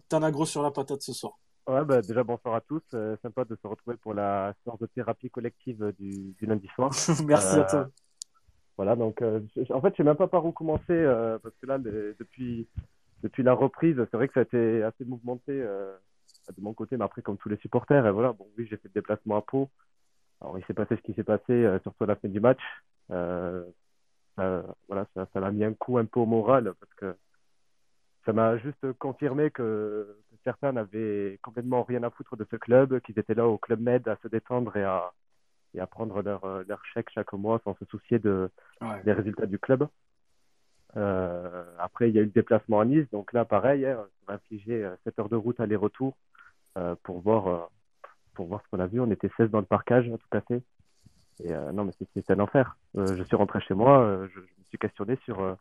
t'en as gros sur la patate ce soir. Ouais, bah, déjà bonsoir à tous. Euh, sympa de se retrouver pour la séance de thérapie collective du, du lundi soir. Merci à toi. Euh, voilà, donc euh, en fait, je sais même pas par où commencer parce que là, depuis depuis la reprise, c'est vrai que ça a été assez mouvementé de mon côté, mais après comme tous les supporters, et voilà, bon oui, j'ai fait le déplacement à Pau. Alors il s'est passé ce qui s'est passé, surtout à la fin du match. voilà, ça, ça m'a mis un coup un peu au moral parce que ça m'a juste confirmé que, certains n'avaient complètement rien à foutre de ce club, qu'ils étaient là au Club Med à se détendre et à, et à prendre leur, leur chèque chaque mois sans se soucier de, des résultats du club. Euh, après, il y a eu le déplacement à Nice, donc là, pareil, hein, on va infliger 7 heures de route aller-retour euh, pour voir euh, pour voir ce qu'on a vu. On était 16 dans le parcage, tout à fait. Et euh, non, mais c'était un enfer. Euh, je suis rentré chez moi, je, je, me suis questionné sur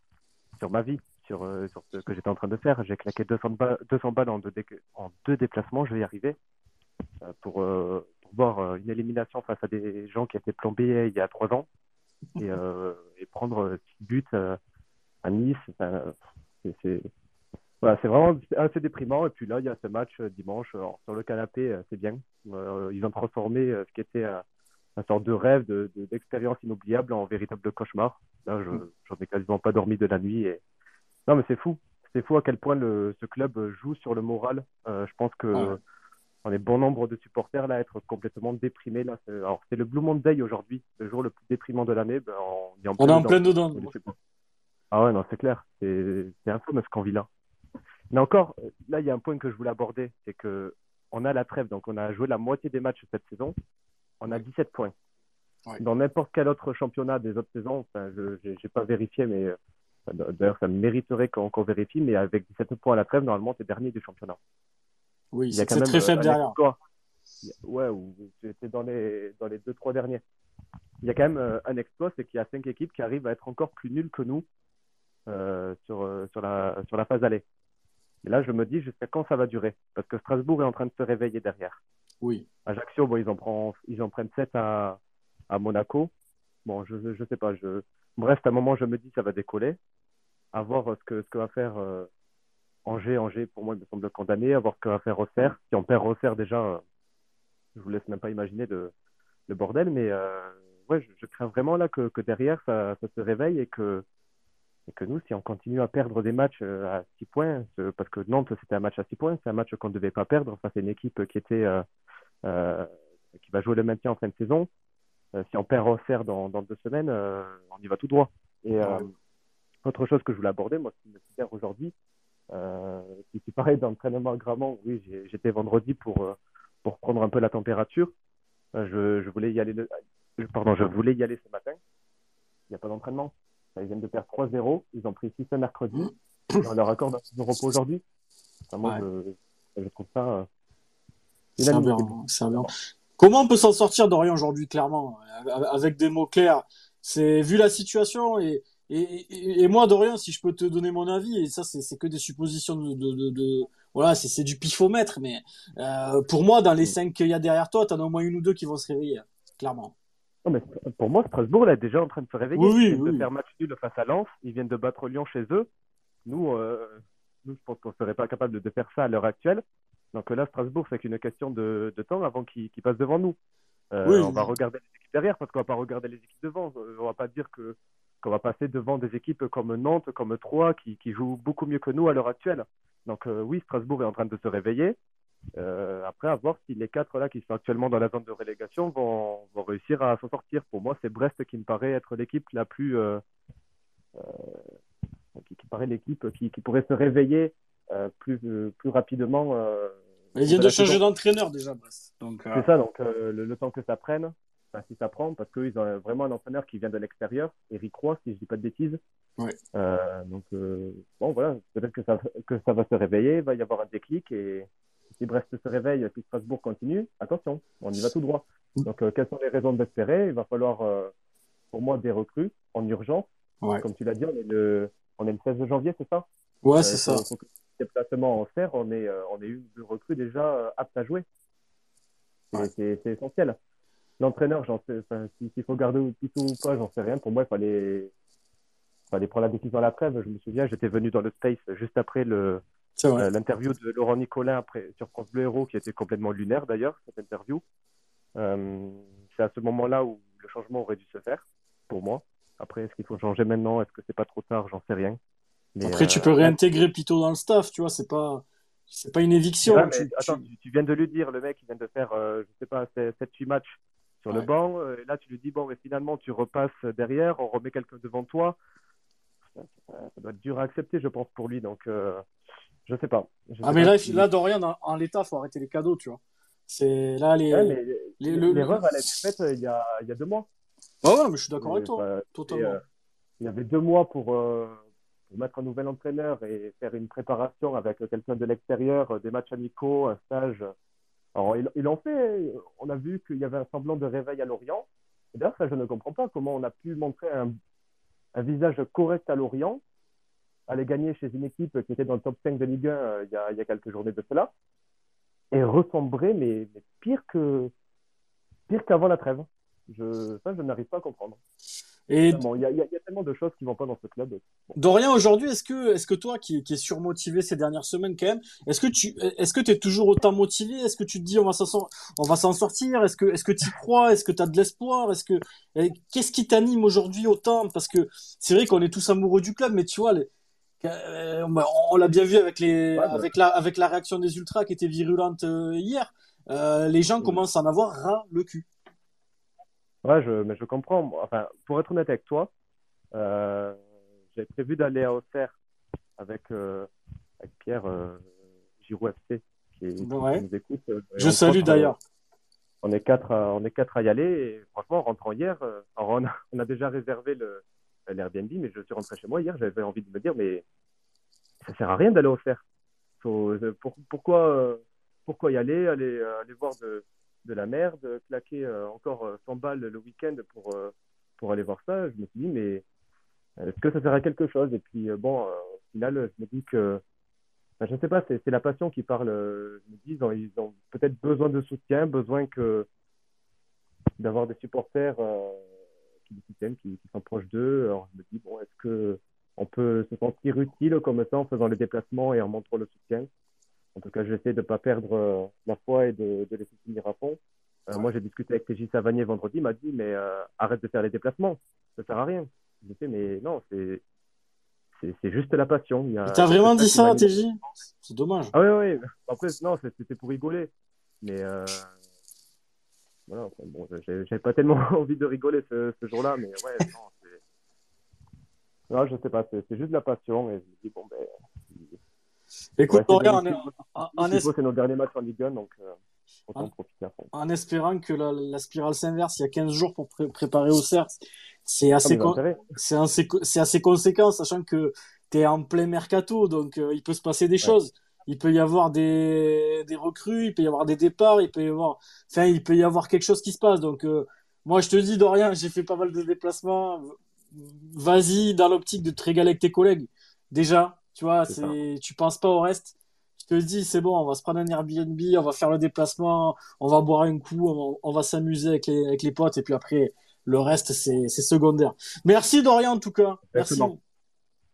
sur ma vie sur, euh, sur ce que j'étais en train de faire. J'ai claqué 200, 200 balles en deux, en deux déplacements, je vais y arriver, euh, pour, euh, pour, voir une élimination face à des gens qui étaient plombés il y a trois ans et, et prendre six buts à Nice. c'est voilà, c'est vraiment assez déprimant. Et puis là, il y a ce match dimanche sur le canapé, c'est bien. Ils ont transformé ce qui était un sorte de rêve, d'expérience de, inoubliable en véritable cauchemar. Là, je n'en ai quasiment pas dormi de la nuit et, non, mais c'est fou. C'est fou à quel point le, ce club joue sur le moral. Euh, je pense que on est bon nombre de supporters là à être complètement déprimés. Là. Alors, c'est le Blue Monday aujourd'hui, le jour le plus déprimant de l'année. Ben, on, est en, on est en plein dedans. Ah ouais, non, c'est clair. C'est un peu ce qu'on vit là. Mais encore, là, il y a un point que je voulais aborder. C'est que on a la trêve, donc on a joué la moitié des matchs cette saison. On a 17 points. Dans n'importe quel autre championnat des autres saisons, enfin, je n'ai pas vérifié, mais euh, D'ailleurs, ça mériterait qu'on vérifie, mais avec 17 points à la trêve, normalement, tu es dernier du championnat. Oui, c'est très euh, faible derrière. Ouais, ou tu étais dans les, dans les 2-3 derniers. Il y a quand même euh, un exploit, c'est qu'il y a 5 équipes qui arrivent à être encore plus nulles que nous euh, sur, sur, la, sur la phase aller. Et là, je me dis jusqu'à quand ça va durer? Parce que Strasbourg est en train de se réveiller derrière. Oui. Ajaccio, bon, ils en, prennent, ils en prennent 7 à, à Monaco. Bon, je ne sais pas. Je, Bref, à un moment, je me dis ça va décoller. À voir ce que, ce que va faire euh, Angers. Angers, pour moi, il me semble condamné. À voir ce que va faire Auxerre. Si on perd Auxerre, déjà, euh, je vous laisse même pas imaginer le, le bordel. Mais euh, ouais, je, crains vraiment là que, que derrière, ça, ça, se réveille et que, et que nous, si on continue à perdre des matchs à 6 points, parce que Nantes, c'était un match à 6 points, c'est un match qu'on ne devait pas perdre. Ça, c'est une équipe qui était qui va jouer le maintien en fin de saison. Euh, si on perd Auxerre dans, dans deux semaines, euh, on y va tout droit. Et euh, autre chose que je voulais aborder, moi, ce qui me sidère aujourd'hui, euh, qui, paraît d'entraînement Gramont, oui, j'étais vendredi pour, pour prendre un peu la température. je, je voulais y aller, le, pardon, je voulais y aller ce matin. Il n'y a pas d'entraînement. Ils viennent de perdre 3-0. Ils ont pris 6 mercredi. On leur accorde un de repos aujourd'hui. Enfin, moi, je, je, trouve ça. c'est. C'est bien. Comment on peut s'en sortir d'Orient aujourd'hui, clairement, avec des mots clairs? C'est vu la situation et, et, et, moi, Dorian, si je peux te donner mon avis, et ça, c'est que des suppositions de, de, de, voilà, c'est du pifomètre, mais euh, pour moi, dans les cinq qu'il y a derrière toi, t'en as au moins une ou deux qui vont se réveiller, clairement. Non, mais pour moi, Strasbourg là, est déjà en train de se réveiller. Oui, ils viennent de faire match nul face à Lens. Ils viennent de battre Lyon chez eux. Nous, euh, nous je pense qu'on serait pas capable de, faire ça à l'heure actuelle. Donc là, Strasbourg, c'est qu'une question de, de, temps avant qu'ils passent devant nous. Euh, on va regarder les équipes derrière parce qu'on va pas regarder les équipes devant. On va pas dire que qu'on va passer devant des équipes comme Nantes, comme Troyes, qui, qui jouent beaucoup mieux que nous à l'heure actuelle. Donc euh, oui, Strasbourg est en train de se réveiller. Euh, après, à voir si les quatre là qui sont actuellement dans la zone de relégation vont, vont réussir à s'en sortir. Pour moi, c'est Brest qui me paraît être l'équipe la plus, euh, qui, qui, paraît l'équipe qui, qui, pourrait se réveiller plus, plus rapidement. Mais il vient de changer d'entraîneur déjà, Brest. C'est ça, donc le, temps que ça prenne, si ça prend, parce qu'ils ont vraiment un entraîneur qui vient de l'extérieur, Eric Roy, si je dis pas de bêtises. Ouais. Euh, donc, euh, bon, voilà, peut-être que ça, que ça va se réveiller, il va y avoir un déclic, et si Brest se réveille et si Strasbourg continue, attention, on y va tout droit. Donc, euh, quelles sont les raisons d'espérer Il va falloir, euh, pour moi, des recrues en urgence. Ouais. Comme tu l'as dit, on est, le, on est le 16 janvier, c'est ça? Ouais, c'est ça. Déplacement en serre, on est, on est une de recrues déjà apte à jouer. Ouais. C'est essentiel. L'entraîneur, j'en sais, enfin, s'il faut garder titre ou pas, j'en sais rien. Pour moi, il fallait, fallait prendre la décision à la trêve. Je me souviens, j'étais venu dans le Space juste après le, euh, l'interview de Laurent Nicolin après, sur France Bleu Héros, qui était complètement lunaire d'ailleurs, cette interview. Euh, c'est à ce moment-là où le changement aurait dû se faire, pour moi. Après, est-ce qu'il faut changer maintenant? Est-ce que c'est pas trop tard? J'en sais rien. Mais, Après, tu peux euh, réintégrer plutôt dans le staff, tu vois, c'est pas. C'est pas une éviction. tu, attends, tu... viens de lui dire, le mec, il vient de faire, je sais pas, 7-8 matchs sur le banc. Euh, et là, tu lui dis, bon, mais finalement, tu repasses derrière, on remet quelqu'un devant toi. Ça, doit être dur à accepter, je pense, pour lui. Donc, euh, je sais pas. Je ah, mais là, là, Dorian, en, l'état, faut arrêter les cadeaux, tu vois. C'est là les. L'erreur, elle a été faite euh, il, y a, il y a deux mois. Ouais, ouais, mais je suis d'accord avec toi. Bah, totalement. il y avait deux mois pour, pour, mettre un nouvel entraîneur et faire une préparation avec quelqu'un de l'extérieur, des matchs amicaux, un stage. Alors, il, en fait, on a vu qu'il y avait un semblant de réveil à Lorient. D'ailleurs, ça, je ne comprends pas comment on a pu montrer un, un visage correct à Lorient, aller gagner chez une équipe qui était dans le top 5 de Ligue 1 euh, il, y a, quelques journées de cela, et ressembler, mais, mais pire que pire qu'avant la trêve. Je, ça, je n'arrive pas à comprendre. Et il y, y, a tellement de choses qui vont pas dans ce club. Dorian, aujourd'hui, est-ce que, est-ce que toi, qui, qui est surmotivé ces dernières semaines quand même, est-ce que tu, est-ce que tu es toujours autant motivé? Est-ce que tu te dis on va s'en, on va s'en sortir? Est-ce que, est-ce que tu y crois? Est-ce que tu as de l'espoir? Est-ce que, qu'est-ce qui t'anime aujourd'hui autant? Parce que c'est vrai qu'on est tous amoureux du club, mais tu vois, les, euh, on l'a bien vu avec les, bah. avec la, avec la réaction des ultras qui était virulente euh, hier. Euh, les gens commencent à en avoir ras le cul. Ouais, je, mais je comprends. Enfin, pour être honnête avec toi, euh, j'ai prévu d'aller à Auxerre avec, euh, avec Pierre euh, Giroud FC qui, ouais. nous écoute. je salue d'ailleurs. On est quatre, à, on est quatre à y aller et franchement, en rentrant hier, on, a, on a déjà réservé l'Airbnb, mais je suis rentré chez moi hier, j'avais envie de me dire, mais ça sert à rien d'aller au. Faut, pour, pourquoi, pourquoi y aller, aller, aller voir de de la merde, claquer euh, encore 100 euh, balles le week-end pour, euh, pour aller voir ça. Je me suis dit, mais est-ce que ça sert à quelque chose? Et puis, bon, au final, je me dis que, je ne sais pas, c'est la passion qui parle. Je me dis, ils ont, peut-être besoin de soutien, besoin que d'avoir des supporters qui les soutiennent, qui, qui sont proches d'eux. Alors, je me dis, bon, est-ce que on peut se sentir utile comme ça en faisant les déplacements et en montrant le soutien? En tout cas, j'essaie de ne pas perdre euh, la foi et de, de laisser finir à fond. Euh, moi, j'ai discuté avec TJ Savanier vendredi, il m'a dit, mais euh, arrête de faire les déplacements, ça ne sert à rien. J'ai dit, mais non, c'est c'est juste la passion. Tu as vraiment dit ça, TJ C'est dommage. Ah oui, oui. Après, non, c'était pour rigoler. Mais euh... voilà, bon, j'avais pas tellement envie de rigoler ce, ce jour-là, mais ouais, non, c'est. Non, je sais pas, c'est juste la passion. Et je me dis, bon, ben, Écoute, ouais, en, en, c'est nos derniers matchs en Ligue 1, donc euh, en, profiter à fond. En espérant que la, la spirale s'inverse, il y a 15 jours pour pré préparer au CERF. C'est assez, c'est assez, assez, conséquent, sachant que tu es en plein mercato, donc euh, il peut se passer des ouais. choses. il peut y avoir des, des recrues, il peut y avoir des départs, il peut y avoir, enfin, il peut y avoir quelque chose qui se passe. Donc, euh, moi, je te dis, Dorian, j'ai fait pas mal de déplacements. Vas-y dans l'optique de te régaler avec tes collègues. Déjà, tu vois, C'est tu penses pas au reste. Je te dis, c'est bon, on va se prendre un Airbnb, on va faire le déplacement, on va boire un coup, on va, on va s'amuser avec les, avec les potes, et puis après, le reste, c'est, c'est secondaire. Merci Dorian, en tout cas. Merci. Exactement.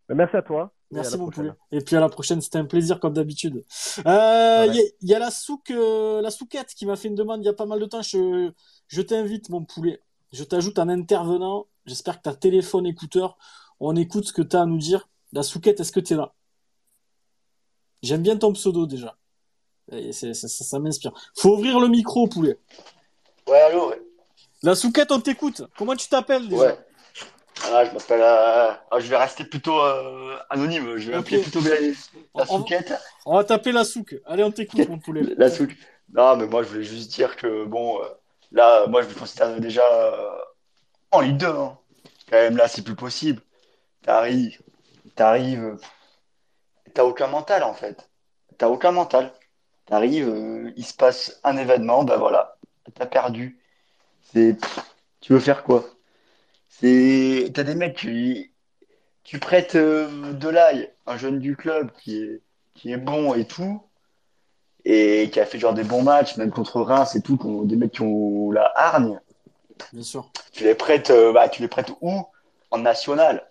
Merci à toi. Merci poulet. Et puis à la prochaine, c'était un plaisir comme d'habitude. Euh, Il Ouais. y, a, il y a la souque, euh, la souquette qui m'a fait une demande il y a pas mal de temps. Je, je t'invite mon poulet. Je t'ajoute un intervenant. J'espère que t'as téléphone écouteur. On écoute ce que t'as à nous dire. La souquette, est-ce que t'es là? J'aime bien ton pseudo déjà. Et c'est- ça, ça, ça m'inspire. Faut ouvrir le micro, poulet. Ouais, allô, ouais. La souquette, on t'écoute. Comment tu t'appelles déjà? Ouais. Ah, je m'appelle. euh, ah, je vais rester plutôt euh, anonyme. Je vais appeler plutôt la, la On- souquette. On va taper la souque. Allez, on t'écoute, mon poulet. La souque. Non, mais moi, je voulais juste dire que, bon, euh, là, moi, je me considère déjà euh, en Ligue 2. hein. Quand même, là, c'est plus possible. T'arrives, t'arrives, t'as aucun mental, en fait. T'as aucun mental. T'arrives, euh, il se passe un événement, ben voilà, t'as perdu. C'est, tu veux faire quoi? C'est, t'as des mecs qui, tu prêtes euh, de l'ail, un jeune du club qui est, qui est bon et tout, et qui a fait genre des bons matchs, même contre Reims et tout, des mecs qui ont la hargne. Bien sûr. Tu les prêtes, euh, bah, tu les prêtes où? En national.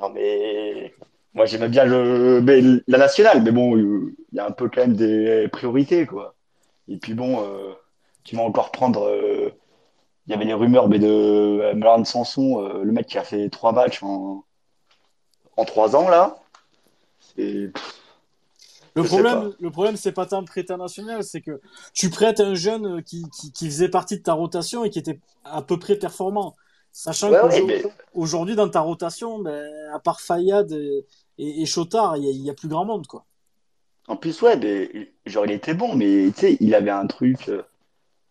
Non, mais moi j'aimais bien le, la nationale, mais bon, il y a un peu quand même des priorités, quoi. Et puis bon, euh, tu vas encore prendre. euh, Il y avait les rumeurs mais de euh, Melan Sanson, euh, le mec qui a fait trois matchs en, en trois ans, là. Le problème, le problème, c'est pas tant de prêter un national, c'est que tu prêtes un jeune qui, qui, qui faisait partie de ta rotation et qui était à peu près performant. Sachant Ouais, ouais, qu'aujourd'hui, mais- dans ta rotation, ben, à part Fayad et, et, Chotard, il y a, plus grand monde, quoi. En plus, ouais, mais, genre, il était bon, mais tu sais, il avait un truc euh,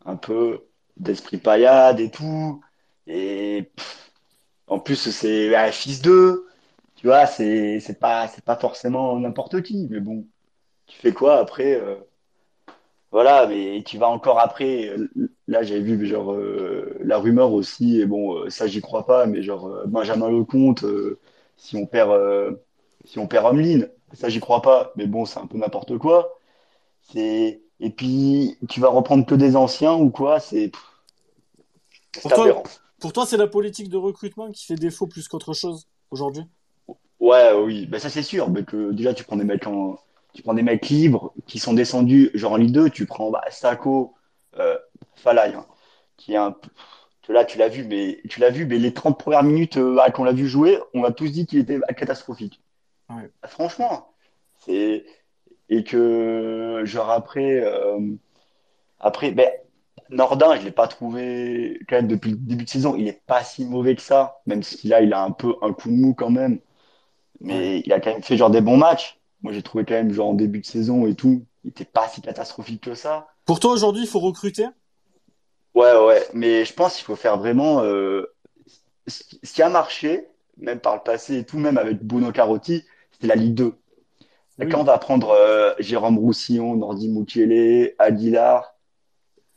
un peu d'esprit paillade et tout. Et pff, en plus, c'est un fils d'eux. Tu vois, c'est pas, c'est pas forcément n'importe qui. Mais bon, tu fais quoi après euh, Voilà, mais tu vas encore après. euh, Là, j'avais vu genre euh, la rumeur aussi. Et bon, euh, ça, j'y crois pas. Mais genre Benjamin Lecomte, euh, si on perd, euh, si on perd Homeline, ça, j'y crois pas. Mais bon, c'est un peu n'importe quoi. C'est et puis tu vas reprendre que des anciens ou quoi C'est Pourtant- aberrant. Pour toi, c'est la politique de recrutement qui fait défaut plus qu'autre chose aujourd'hui. Ouais, oui, ben ça c'est sûr. Mais que déjà tu prends des mecs en, tu prends des mecs libres qui sont descendus genre en Ligue 2, tu prends bah, Sako, euh, Falay, hein, qui est un, là tu l'as vu, mais tu l'as vu, mais les 30 premières minutes euh, qu'on l'a vu jouer, on a tous dit qu'il était catastrophique. Ouais. Ah, Franchement, c'est et que genre après, euh, après, ben Nordin, je l'ai pas trouvé quand même depuis le début de saison, il est pas si mauvais que ça, même si là il a un peu un coup de mou quand même. Mais il a quand même fait genre des bons matchs. Moi, j'ai trouvé quand même genre en début de saison et tout, il était pas si catastrophique que ça. Pour toi, aujourd'hui, il faut recruter? Ouais, ouais, mais je pense qu'il faut faire vraiment euh, ce qui a marché, même par le passé et tout, même avec Bruno Carotti, c'était la Ligue 2. Là, Oui. Quand on va prendre euh, Jérôme Roussillon, Nordi Mukiele, Aguilar,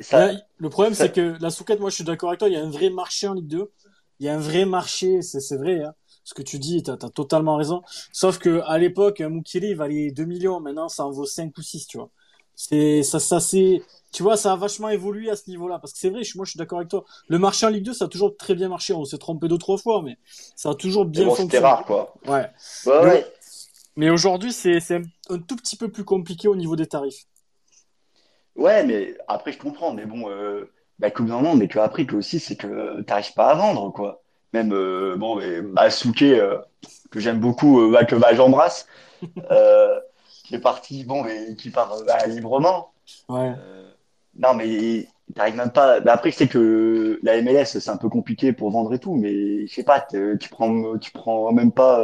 ça, Ouais, le problème, ça- c'est que la souquette, moi, je suis d'accord avec toi, il y a un vrai marché en Ligue 2. Il y a un vrai marché, c'est c'est vrai. Hein. Ce que tu dis, t'as as totalement raison. Sauf que à l'époque, un Mukele, il valait 2 millions. Maintenant, ça en vaut 5 ou 6, tu vois. C'est ça, ça c'est, tu vois, ça a vachement évolué à ce niveau-là. Parce que c'est vrai, je- moi, je suis d'accord avec toi. Le marché en Ligue 2, ça a toujours très bien marché. On s'est trompé deux trois fois, mais ça a toujours mais bien bon, c'était fonctionné. rare, quoi. Ouais. Ouais. Mais aujourd'hui, c'est c'est un, un tout petit peu plus compliqué au niveau des tarifs. Ouais, mais après, je comprends. Mais bon, euh, bah, comme dans le monde, mais que aussi, c'est que t'arrives pas à vendre, quoi. Même, euh, bon, mais Masuke, euh, que j'aime beaucoup, bah, que bah, j'embrasse, qui est parti, bon, mais qui part euh, bah, librement. Ouais. Non, mais t'arrives même pas. Après, je sais que la MLS, c'est un peu compliqué pour vendre et tout, mais je sais pas, tu prends, tu prends même pas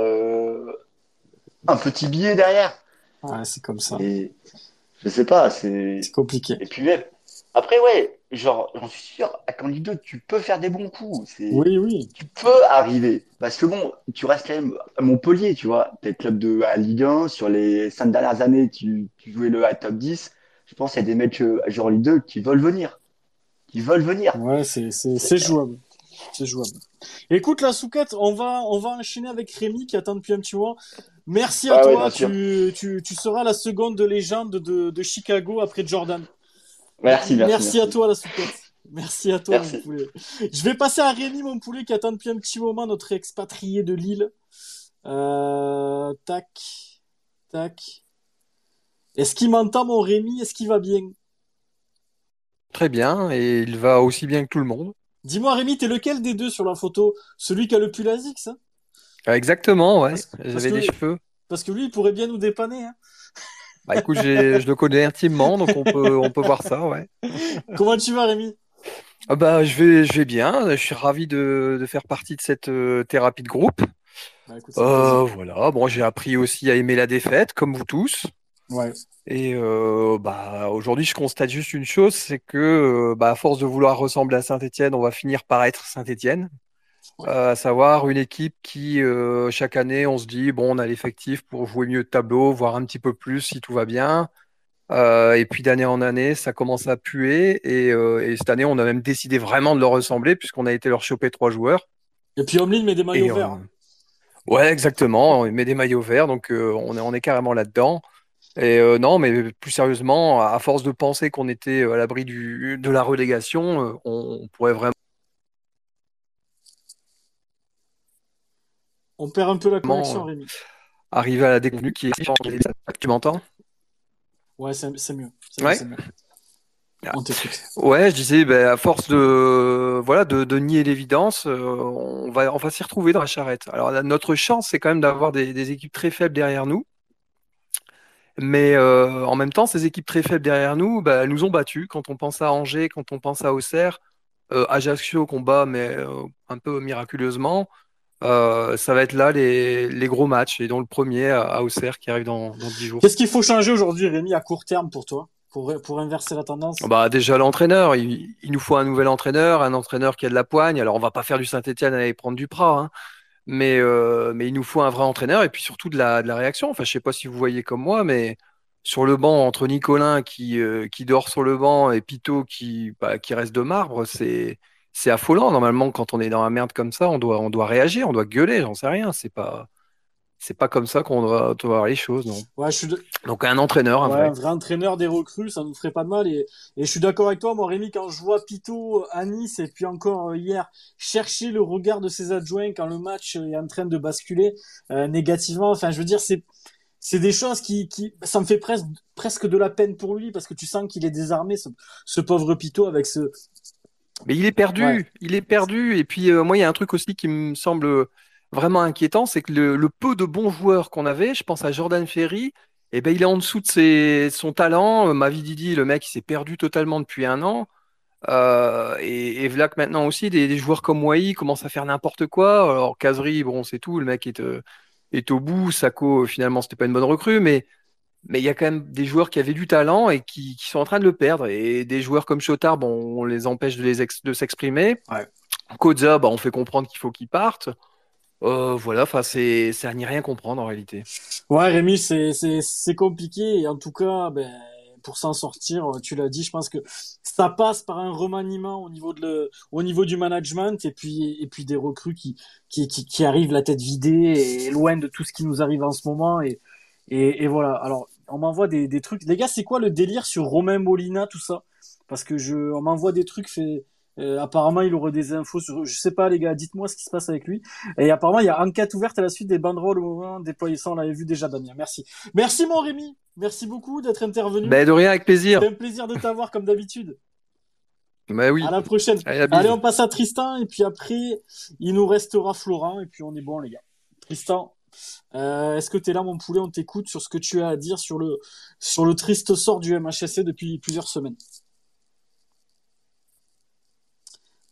un petit billet derrière. Ouais, c'est comme ça. Et je sais pas, c'est. C'est compliqué. Et puis après, ouais, genre, j'en suis sûr, à 2, tu peux faire des bons coups. Oui, oui. tu peux arriver. Parce que bon, tu restes quand même à Montpellier, tu vois. T'es club de à Ligue 1. Sur les cinq dernières années, tu, tu jouais le à top 10. Je pense qu'il y a des mecs, euh, genre Ligue 2, qui veulent venir. Qui veulent venir. Ouais, c'est, c'est, c'est jouable. C'est jouable. Écoute, la souquette, on va, on va enchaîner avec Rémi qui attend depuis un petit moment. Merci à Ah toi. tu, tu, tu seras la seconde de légende de, de Chicago après Jordan. Merci, merci. à toi, la souquette. Merci à toi, Merci. mon poulet. Je vais passer à Rémi, mon poulet, qui attend depuis un petit moment, notre expatrié de Lille. Euh, tac, tac. Est-ce qu'il m'entend, mon Rémi? Est-ce qu'il va bien? Très bien, et il va aussi bien que tout le monde. Dis-moi, Rémi, t'es lequel des deux sur la photo? Celui qui a le pull Asics, hein? Ah, Exactement, ouais. J'avais que- des cheveux. Parce que lui, il pourrait bien nous dépanner. Hein Bah écoute, je le connais intimement, donc on peut, on peut voir ça, ouais. Comment tu vas, Rémi? Ah bah je vais, je vais bien. Je suis ravi de, de faire partie de cette euh, thérapie de groupe. Bah, écoute, Euh, voilà. Bon, j'ai appris aussi à aimer la défaite, comme vous tous. Ouais. Et euh, bah aujourd'hui, je constate juste une chose, c'est que bah, à force de vouloir ressembler à Saint-Étienne, on va finir par être Saint-Étienne. Ouais. Euh, à savoir une équipe qui euh, chaque année, on se dit bon, on a l'effectif pour jouer mieux de tableau, voire un petit peu plus si tout va bien. Euh, et puis d'année en année, ça commence à puer. Et, euh, et cette année, on a même décidé vraiment de leur ressembler puisqu'on a été leur choper trois joueurs. Et puis Omlin met des maillots Et, verts. hein. Ouais, exactement. On met des maillots verts, donc on est, on est carrément là-dedans. Et non, mais plus sérieusement, à force de penser qu'on était à l'abri de la relégation, on, on pourrait vraiment. On perd un peu la connexion, euh, Rémi. arriver à la déconvenue qui est. Tu m'entends? Ouais, c'est mieux. C'est mieux, Ouais. mieux. Ah. On. Ouais, je disais, ben, à force de, voilà, de, de nier l'évidence, euh, on va, on va s'y retrouver dans la charrette. Alors, la- notre chance, c'est quand même d'avoir des, des équipes très faibles derrière nous. Mais euh, en même temps, ces équipes très faibles derrière nous, bah, elles nous ont battus. Quand on pense à Angers, quand on pense à Auxerre, euh, Ajaccio qu'on bat, mais euh, un peu miraculeusement, euh, ça va être là les, les gros matchs. Et dont le premier à, Auxerre qui arrive dans, dans 10 jours. Qu'est-ce qu'il faut changer aujourd'hui, Rémi, à court terme pour toi, pour, pour inverser la tendance? Bah déjà l'entraîneur, il, il nous faut un nouvel entraîneur, un entraîneur qui a de la poigne. Alors on va pas faire du Saint-Étienne et prendre du Prat, hein, mais euh, mais il nous faut un vrai entraîneur et puis surtout de la de la réaction. Enfin je sais pas si vous voyez comme moi, mais sur le banc entre Nicolin qui euh, qui dort sur le banc et Pito qui bah, qui reste de marbre, c'est c'est affolant. Normalement quand on est dans la merde comme ça, on doit on doit réagir, on doit gueuler. J'en sais rien. C'est pas c'est pas comme ça qu'on doit, doit voir les choses, non. Ouais, je suis de- Donc un entraîneur, un ouais, vrai. un vrai entraîneur des recrues, ça nous ferait pas de mal. Et, et je suis d'accord avec toi, moi, Rémi, quand je vois Pito à Nice et puis encore euh, hier chercher le regard de ses adjoints quand le match est en train de basculer euh, négativement. Enfin, je veux dire, c'est c'est des choses qui, qui ça me fait presque presque de la peine pour lui parce que tu sens qu'il est désarmé, ce, ce pauvre Pito avec ce Mais il est perdu, Ouais. il est perdu. Et puis euh, moi, il y a un truc aussi qui me semble vraiment inquiétant, c'est que le, le peu de bons joueurs qu'on avait, je pense à Jordan Ferry, eh ben il est en dessous de ses, son talent. Euh, Mavi Didi, le mec, il s'est perdu totalement depuis un an. Euh, et, et maintenant aussi, des, des joueurs comme Wai commencent à faire n'importe quoi. Alors Kazri, bon, c'est tout, le mec est, est au bout. Sako, finalement, c'était pas une bonne recrue, mais mais il y a quand même des joueurs qui avaient du talent et qui, qui sont en train de le perdre. Et des joueurs comme Chotard, bon, on les empêche de, les ex- de s'exprimer. Ouais. Koza, bah, on fait comprendre qu'il faut qu'il parte. Euh, voilà, enfin, c'est, c'est à n'y rien comprendre en réalité. Ouais, Rémi, c'est c'est c'est compliqué et en tout cas, ben pour s'en sortir, tu l'as dit, je pense que ça passe par un remaniement au niveau de le, au niveau du management et puis et puis des recrues qui qui qui, qui arrivent la tête vidée et loin de tout ce qui nous arrive en ce moment et et, et voilà. Alors, on m'envoie des des trucs. Les gars, c'est quoi le délire sur Romain Molina, tout ça? Parce que je on m'envoie des trucs fait euh, apparemment, il aurait des infos sur. Je sais pas, les gars, dites-moi ce qui se passe avec lui. Et apparemment, il y a enquête ouverte à la suite des banderoles au moment déployé. Ça, on l'avait vu déjà, Damien. Merci. Merci, mon Rémi. Merci beaucoup d'être intervenu. Ben, de rien, avec plaisir. C'est un plaisir de t'avoir, comme d'habitude. Ben oui. À la prochaine. Allez, on passe à Tristan. Et puis après, il nous restera Florent. Et puis, on est bon, les gars. Tristan, euh, est-ce que tu es là, mon poulet? On t'écoute sur ce que tu as à dire sur le, sur le triste sort du MHSC depuis plusieurs semaines.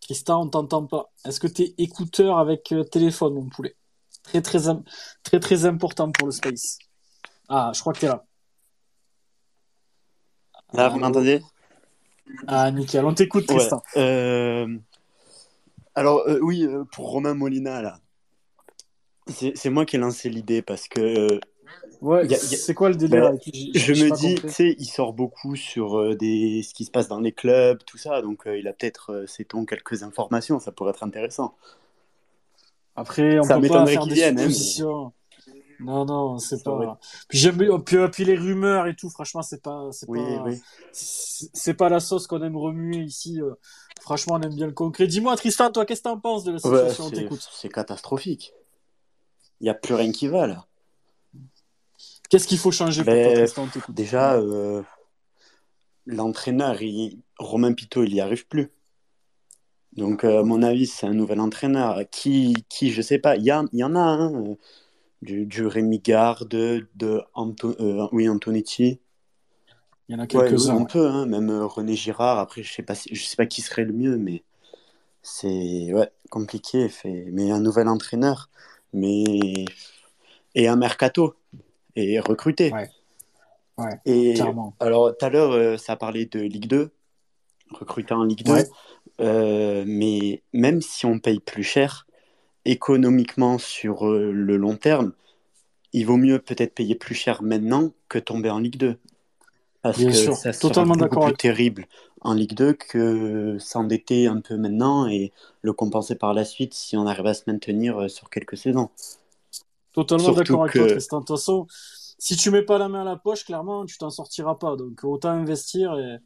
Tristan, on t'entend pas. Est-ce que tu es écouteur avec euh, téléphone, mon poulet? Très, très, très, très important pour le space. Ah, je crois que tu es là. Là, vous m'entendez? Ah, nickel. On t'écoute, Ouais, Tristan. euh, Alors, euh, oui, pour Romain Molina, là, c'est moi qui ai lancé l'idée parce que euh, Ouais, a- c'est quoi le délire Ben, je me dis, tu sais, il sort beaucoup sur euh, des... ce qui se passe dans les clubs, tout ça, donc euh, il a peut-être, euh, sait-on, quelques informations, ça pourrait être intéressant. Après, on Ça peut pas faire des vienne, hein, mais- suppositions. Non, non, c'est pas. Puis j'aime, puis, puis les rumeurs et tout. Franchement, c'est pas, c'est Oui, pas, oui. c'est pas la sauce qu'on aime remuer ici. Franchement, on aime bien le concret. Dis-moi, Tristan, toi, qu'est-ce que t'en penses de la situation? c'est catastrophique. Il n'y a plus rien qui va, là. Qu'est-ce qu'il faut changer pour toi, Ben, t'écoute. Déjà, euh, l'entraîneur, il- Romain Pitot, il n'y arrive plus. Donc, euh, à mon avis, c'est un nouvel entraîneur. Qui, qui je sais pas, il y, a- y en a, hein, euh, du, du Rémi Garde, de Anto- euh, oui, Antonetti. Il y en a quelques-uns. on ouais. peut, hein, même René Girard. Après, je sais pas, je sais pas qui serait le mieux, mais c'est ouais, compliqué. Fait, mais un nouvel entraîneur, mais et un mercato et recruter. Ouais. Ouais, Et clairement. alors, tout à l'heure, euh, ça parlé de Ligue 2, recruter en Ligue 2. Ouais. Euh, mais même si on paye plus cher, économiquement sur euh, le long terme, il vaut mieux peut-être payer plus cher maintenant que tomber en Ligue 2. Parce Bien que sûr, ça sera totalement d'accord plus terrible en Ligue 2 que s'endetter un peu maintenant et le compenser par la suite si on arrive à se maintenir euh, sur quelques saisons. Totalement d'accord avec toi, que- Tristan. De toute façon, si tu mets pas la main à la poche, clairement, tu t'en sortiras pas. Donc, autant investir. Et,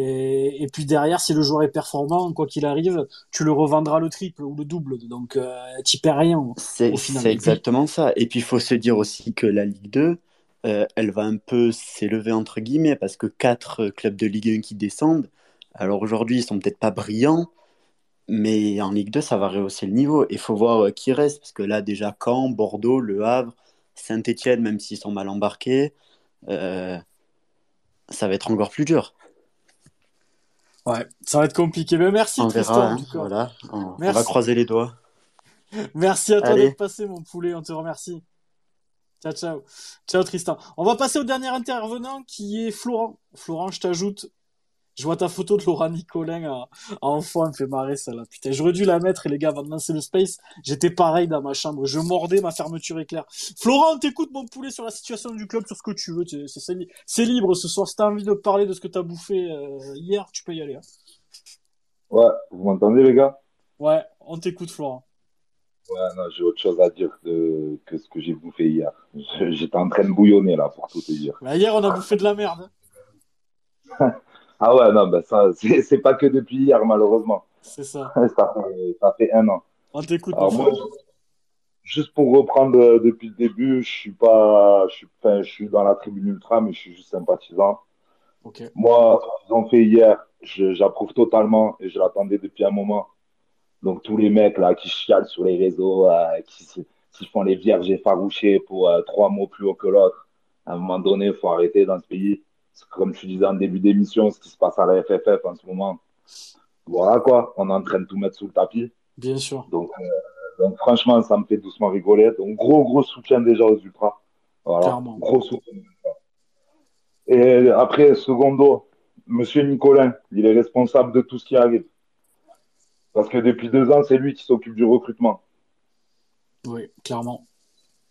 et, et puis derrière, si le joueur est performant, quoi qu'il arrive, tu le revendras le triple ou le double. Donc, euh, tu perds rien. C'est exactement ça. Et puis, il faut se dire aussi que la Ligue 2, euh, elle va un peu s'élever entre guillemets parce que quatre euh, clubs de Ligue 1 qui descendent, alors aujourd'hui, ils sont peut-être pas brillants, mais en Ligue 2, ça va rehausser le niveau. Il faut voir euh, qui reste parce que là, déjà, Caen, Bordeaux, Le Havre, Saint-Etienne, même s'ils sont mal embarqués, euh, ça va être encore plus dur. Ouais, ça va être compliqué. Mais merci, On Tristan, verra, hein, voilà. On, on va croiser les doigts. Merci à toi d'être passé, mon poulet. On te remercie. Ciao, ciao. Ciao, Tristan. On va passer au dernier intervenant qui est Florent. Florent, je t'ajoute. Je vois ta photo de Laura Nicolin à, à enfant, elle me fait marrer celle-là. Putain, j'aurais dû la mettre, les gars, avant de lancer le space. J'étais pareil dans ma chambre. Je mordais ma fermeture éclair. Florent, t'écoutes mon poulet sur la situation du club, sur ce que tu veux. C'est- libre ce soir. Si t'as envie de parler de ce que t'as bouffé euh, hier, tu peux y aller. hein. Ouais, vous m'entendez les gars? Ouais, on t'écoute, Florent. Ouais, non, j'ai autre chose à dire que, que ce que j'ai bouffé hier. J'étais en train de bouillonner là, pour tout te dire. Bah, hier, on a bouffé de la merde. hein. Ah ouais, non, bah ça, c'est pas que depuis hier, malheureusement. C'est ça. Ça fait, ça fait un an. On t'écoute, juste pour reprendre euh, depuis le début, je suis pas, je suis, enfin, je suis dans la tribune ultra, mais je suis juste sympathisant. Ok. Moi, ce qu'ils ont fait hier, j'approuve totalement et je l'attendais depuis un moment. Donc tous les mecs là qui chialent sur les réseaux, euh, qui, qui font les vierges effarouchées pour euh, trois mots plus haut que l'autre, à un moment donné, il faut arrêter dans ce pays. Comme tu disais en début d'émission, ce qui se passe à la FFF en ce moment. Voilà quoi, on est en train de tout mettre sous le tapis. Bien sûr. Donc, euh, donc franchement, ça me fait doucement rigoler. Donc gros gros soutien déjà aux ultras. Voilà, Clairement. gros soutien. Et après, secondo, Monsieur Nicolin, il est responsable de tout ce qui arrive. Parce que depuis deux ans, c'est lui qui s'occupe du recrutement. Oui, clairement.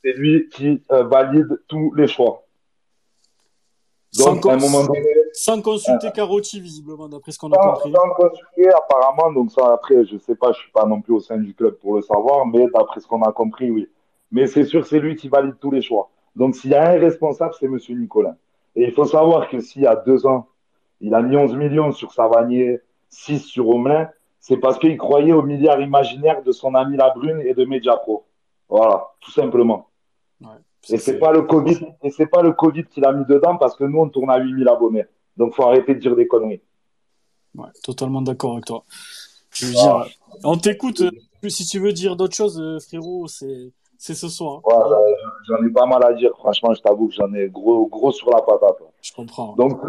C'est lui qui euh, valide tous les choix. Sans, Donc, à un moment donné, sans consulter Carotti, visiblement, d'après ce qu'on a sans, compris. sans consulter, apparemment, donc ça, après, je sais pas, je suis pas non plus au sein du club pour le savoir, mais d'après ce qu'on a compris, oui. Mais c'est sûr, c'est lui qui valide tous les choix. Donc, s'il y a un responsable, c'est Monsieur Nicolas. Et il faut savoir que s'il y a deux ans, il a mis 11 millions sur Savanier, 6 sur Omelin, c'est parce qu'il croyait au milliard imaginaire de son ami Labrune et de Mediapro. Voilà, tout simplement. Ouais. Et c'est pas le Covid, et c'est pas le Covid qu'il a mis dedans parce que nous, on tourne à 8000 abonnés. Donc, faut arrêter de dire des conneries. Ouais, totalement d'accord avec toi. Je veux dire, on t'écoute. euh, Si tu veux dire d'autres choses, euh, frérot, c'est c'est ce soir. Ouais, bah, j'en ai pas mal à dire. Franchement, je t'avoue que j'en ai gros, gros sur la patate. Je comprends. Donc,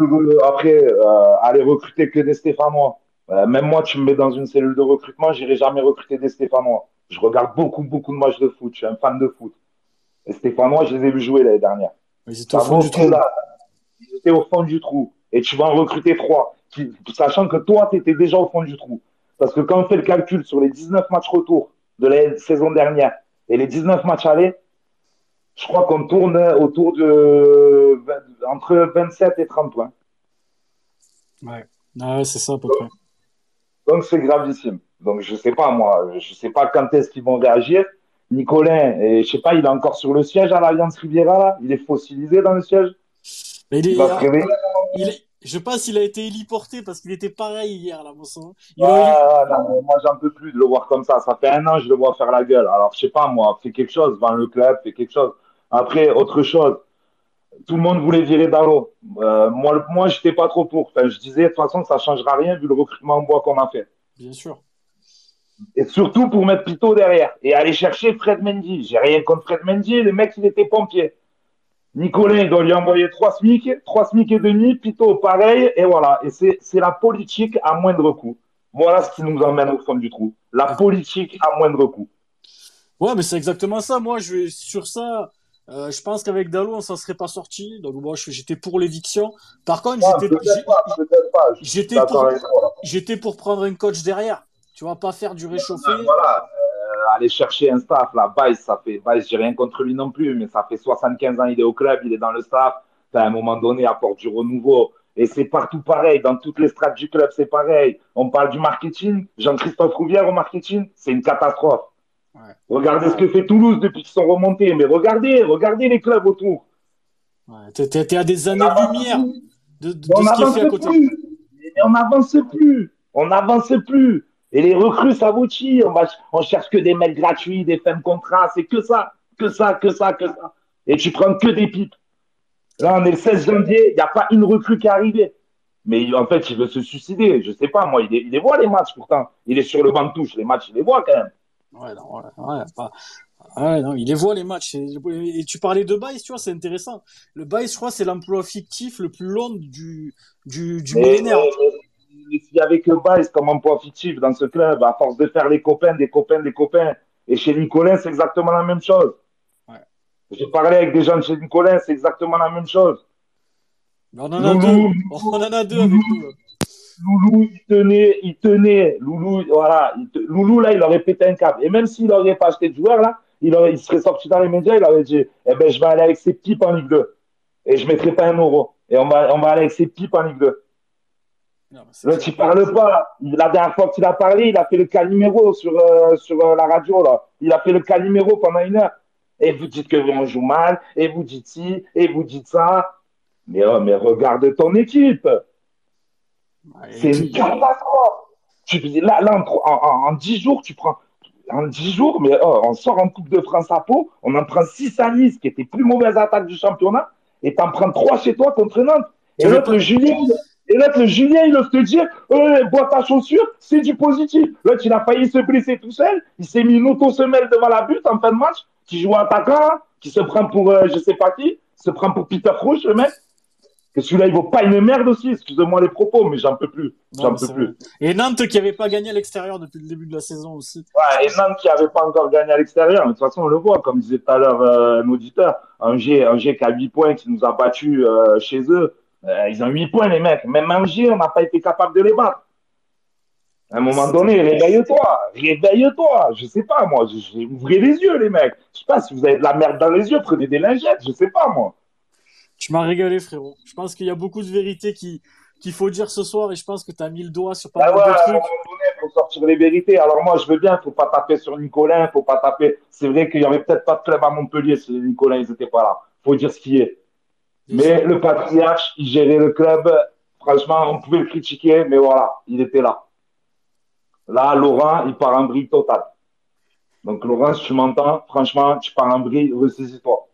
après, euh, aller recruter que des Stéphanois. Euh, même moi, tu me mets dans une cellule de recrutement, j'irai jamais recruter des Stéphanois. Je regarde beaucoup, beaucoup de matchs de foot. Je suis un fan de foot. Les Stéphanois, je les ai vus jouer l'année dernière. Ils étaient au fond du trou. là. Ils étaient au fond du trou. Et tu vas en recruter trois. qui- sachant que toi, tu étais déjà au fond du trou. Parce que quand on fait le calcul sur les 19 matchs retour de la saison dernière et les 19 matchs aller, je crois qu'on tourne autour de entre 27 et 30 points. Ouais, Ah ouais, c'est ça à peu près. Donc c'est gravissime. Donc je sais pas moi, je sais pas quand est-ce qu'ils vont réagir. Nicolin, et je sais pas, il est encore sur le siège à l'Alliance Riviera là, il est fossilisé dans le siège. Mais il est- Il va se réveiller. il est- je pense qu'il a été héliporté parce qu'il était pareil hier, là, mon sang. Il Ouais, a- ouais, non, moi j'en peux plus de le voir comme ça. Ça fait un an que je le vois faire la gueule. Alors je sais pas moi, fais quelque chose, vends le club, fais quelque chose. Après, autre chose, tout le monde voulait virer Dalo. Euh, moi, moi j'étais pas trop pour. Enfin, je disais de toute façon ça changera rien vu le recrutement en bois qu'on a fait. Bien sûr. Et surtout pour mettre Pito derrière et aller chercher Fred Mendy. J'ai rien contre Fred Mendy, le mec il était pompier. Nicolas, il doit lui envoyer trois SMIC, trois SMIC et demi, Pito pareil, et voilà. Et c'est la politique à moindre coût. Voilà ce qui nous emmène au fond du trou. La politique à moindre coût. Ouais, mais c'est exactement ça. Moi, je vais sur ça. euh, je pense qu'avec Dalo, on s'en serait pas sorti. Donc moi, j'étais pour l'éviction. Par contre, Ouais, j'étais, pour, pour prendre un coach derrière. Tu vois, pas faire du réchauffé. Voilà, euh, aller chercher un staff, là, Bice, ça fait, Bice, j'ai rien contre lui non plus, mais ça fait 75 ans, il est au club, il est dans le staff, à un moment donné, apporte du renouveau. Et c'est partout pareil, dans toutes les strates du club, c'est pareil. On parle du marketing, Jean-Christophe Rouvière au marketing, c'est une catastrophe. Ouais. Regardez ce que fait Toulouse depuis qu'ils sont remontés, mais regardez, regardez les clubs autour. Ouais, t'es, à des années-lumière de, de, de ce qui est fait à côté. plus. On n'avance plus. On n'avance plus. Et les recrues, ça vaut chi. On, va, on cherche que des mecs gratuits, des fins de contrat. C'est que ça, que ça, que ça, que ça. Et tu prends que des pipes. Là, on est le 16 janvier. Il n'y a pas une recrue qui est arrivée. Mais en fait, il veut se suicider. Je sais pas, moi. Il, les- il les voit, les matchs, pourtant. Il est sur le banc de touche. Les matchs, il les voit quand même. Ouais, non, ouais, ouais, pas- ouais, non, il les voit les matchs. Et, tu parlais de Bice, tu vois, c'est intéressant. Le Bice, je crois, c'est l'emploi fictif le plus long du, du, du Mais, millénaire. mais- y avait que Bice comme emploi fictif dans ce club, à force de faire les copains, des copains, des copains, et chez Nicolas, c'est exactement la même chose. Ouais. J'ai parlé avec des gens de chez Nicolas, c'est exactement la même chose. Mais on en a Loulou. deux. On en a deux avec là. Loulou, il tenait, il tenait. Loulou, voilà. il te- Loulou, là, il aurait pété un câble. Et même s'il n'aurait pas acheté de joueur, là, il, aurait, il serait sorti dans les médias, il aurait dit, eh ben, je vais aller avec ces pipes en Ligue 2. Et je ne mettrai pas un euro. Et on va, on va aller avec ces pipes en Ligue 2. Non, mais c'est- L'autre, il parle pas. La dernière fois qu'il a parlé, il a fait le caliméro sur, euh, sur euh, la radio, là. Il a fait le caliméro pendant une heure. Et vous dites que on joue mal, et vous dites ci, et vous dites ça. Mais, oh, mais regarde ton équipe. C'est une catastrophe. Tu, là, là, en, en, en 10 jours, tu prends. En 10 jours, mais oh, on sort en Coupe de France à Pau, on en prend 6 à Nice, qui était plus mauvaise attaque du championnat, et t'en prends 3 chez toi contre Nantes. Et Tu l'autre, Julien, et l'autre, le Julien, il ose te dire, euh, boîte à chaussures, c'est du positif. L'autre, il a failli se blesser tout seul, il s'est mis une auto-semelle devant la butte en fin de match, qui joue attaquant, qui se prend pour, euh, je sais pas qui, se prend pour Peter Crouch, le mec. Que celui-là, il vaut pas une merde aussi, excusez-moi les propos, mais j'en peux plus. J'en peux plus. Et Nantes qui avait pas gagné à l'extérieur depuis le début de la saison aussi. Ouais, et Nantes qui n'avait pas encore gagné à l'extérieur. De toute façon, on le voit, comme disait tout à l'heure euh, un auditeur, Angers, Angers qui a 8 points, qui nous a battus euh, chez eux. Euh, ils ont 8 points, les mecs. Même Angers, on n'a pas été capable de les battre. À un moment donné, réveille-toi, réveille-toi. Je sais pas, moi. Ouvrez les yeux, les mecs. Je sais pas si vous avez de la merde dans les yeux, prenez des lingettes. Je sais pas, moi. Tu m'as régalé, frérot. Je pense qu'il y a beaucoup de vérités qui qu'il faut dire ce soir et je pense que tu as mis le doigt sur pas Ah mal ouais, de à un trucs. moment donné, il faut sortir les vérités. Alors moi, je veux bien, faut pas taper sur Nicolas, faut pas taper. C'est vrai qu'il y avait peut-être pas de club à Montpellier si les Nicolas, ils étaient pas là. Faut dire ce qui est. Mais le patriarche, il gérait le club. Franchement, on pouvait le critiquer, mais voilà, il était là. Là, Laurent, il part en brille totale. Donc, Laurent, si tu m'entends, franchement, tu pars en brille, ressaisis-toi.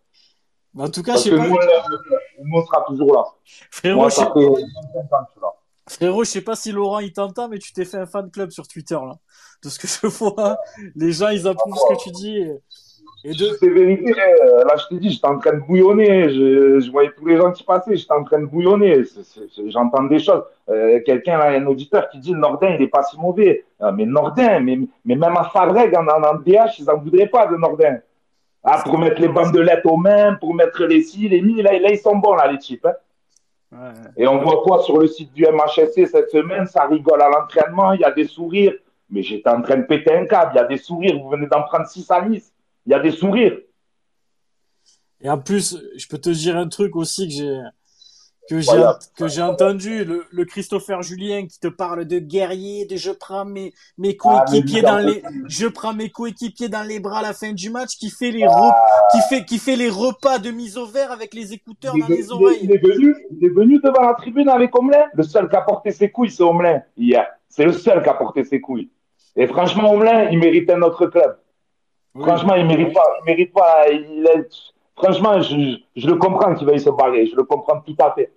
En tout cas, je Parce sais que pas, nous, le on sera toujours là. frérot, Moi, je sais, ça fait 25 ans que je suis là. frérot, je sais pas si Laurent il t'entend, mais tu t'es fait un fan club sur Twitter là. De ce que je vois, les gens ils approuvent ce que tu dis. Et, et de, C'est vérité. euh, Là, je te dis, j'étais en train de bouillonner. Je, je voyais tous les gens qui passaient. J'étais en train de bouillonner. J'entends des choses. Euh, Quelqu'un, un auditeur qui dit le Nordin, il est pas si mauvais. Ah, mais Nordin, mais, mais même à Fabreg, en, en, en DH, ils en voudraient pas de Nordin. Ah, pour mettre les bandelettes aux mains, pour mettre les ci, les mi, là, là, ils sont bons, là, les types. hein. Ouais. Et on voit quoi sur le site du MHSC cette semaine? Ça rigole à l'entraînement, il y a des sourires. Mais j'étais en train de péter un câble, il y a des sourires, vous venez d'en prendre 6 à Nice. Il y a des sourires. Et en plus, je peux te dire un truc aussi que j'ai que j'ai Voilà. que j'ai entendu le, le Christopher Julien qui te parle de guerrier, de je prends mes mes Ah, coéquipiers dans les je prends mes coéquipiers dans les bras à la fin du match, qui fait les re- qui fait qui fait les repas de mise au vert avec les écouteurs il dans les oreilles. il est venu, il est venu devant la tribune avec Omelin. Le seul qui a porté ses couilles, c'est Omelin, hier. C'est le seul qui a porté ses couilles. Et franchement, Omelin, il mérite un autre club. Oui. Franchement, il mérite pas. Il mérite pas. Il. Franchement, je, je le comprends qu'il veuille se barrer. Je le comprends tout à fait.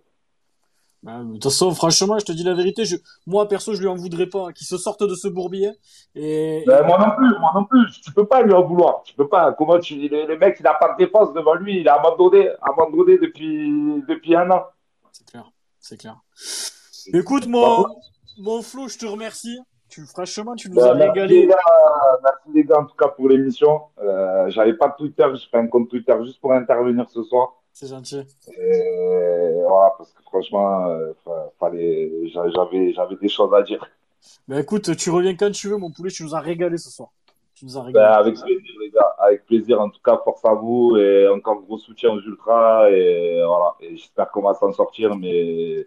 Bah, de toute façon, franchement, je te dis la vérité, je, moi, perso, je lui en voudrais pas, hein, qu'il se sorte de ce bourbier. Et, Ben, moi non plus, moi non plus. Tu peux pas lui en vouloir. Tu peux pas. Comment tu le, le mec, il a pas de défense devant lui. Il a abandonné, abandonné depuis, depuis un an. c'est clair, c'est clair. Écoute, mon, mon Flo, je te remercie. Tu, franchement, tu nous as Ben, merci, les régalé. gars, merci les gars en tout cas pour l'émission. Euh, J'avais pas de Twitter, j'ai fait un compte Twitter juste pour intervenir ce soir. C'est gentil. Et voilà, parce que franchement, euh, fallait, j'avais, des choses à dire. Bah écoute, tu reviens quand tu veux, mon poulet, tu nous as régalé ce soir. Tu nous as régalé. avec plaisir, les gars. Avec plaisir. En tout cas, force à vous et encore gros soutien aux Ultras. Et voilà. Et j'espère qu'on va s'en sortir. Mais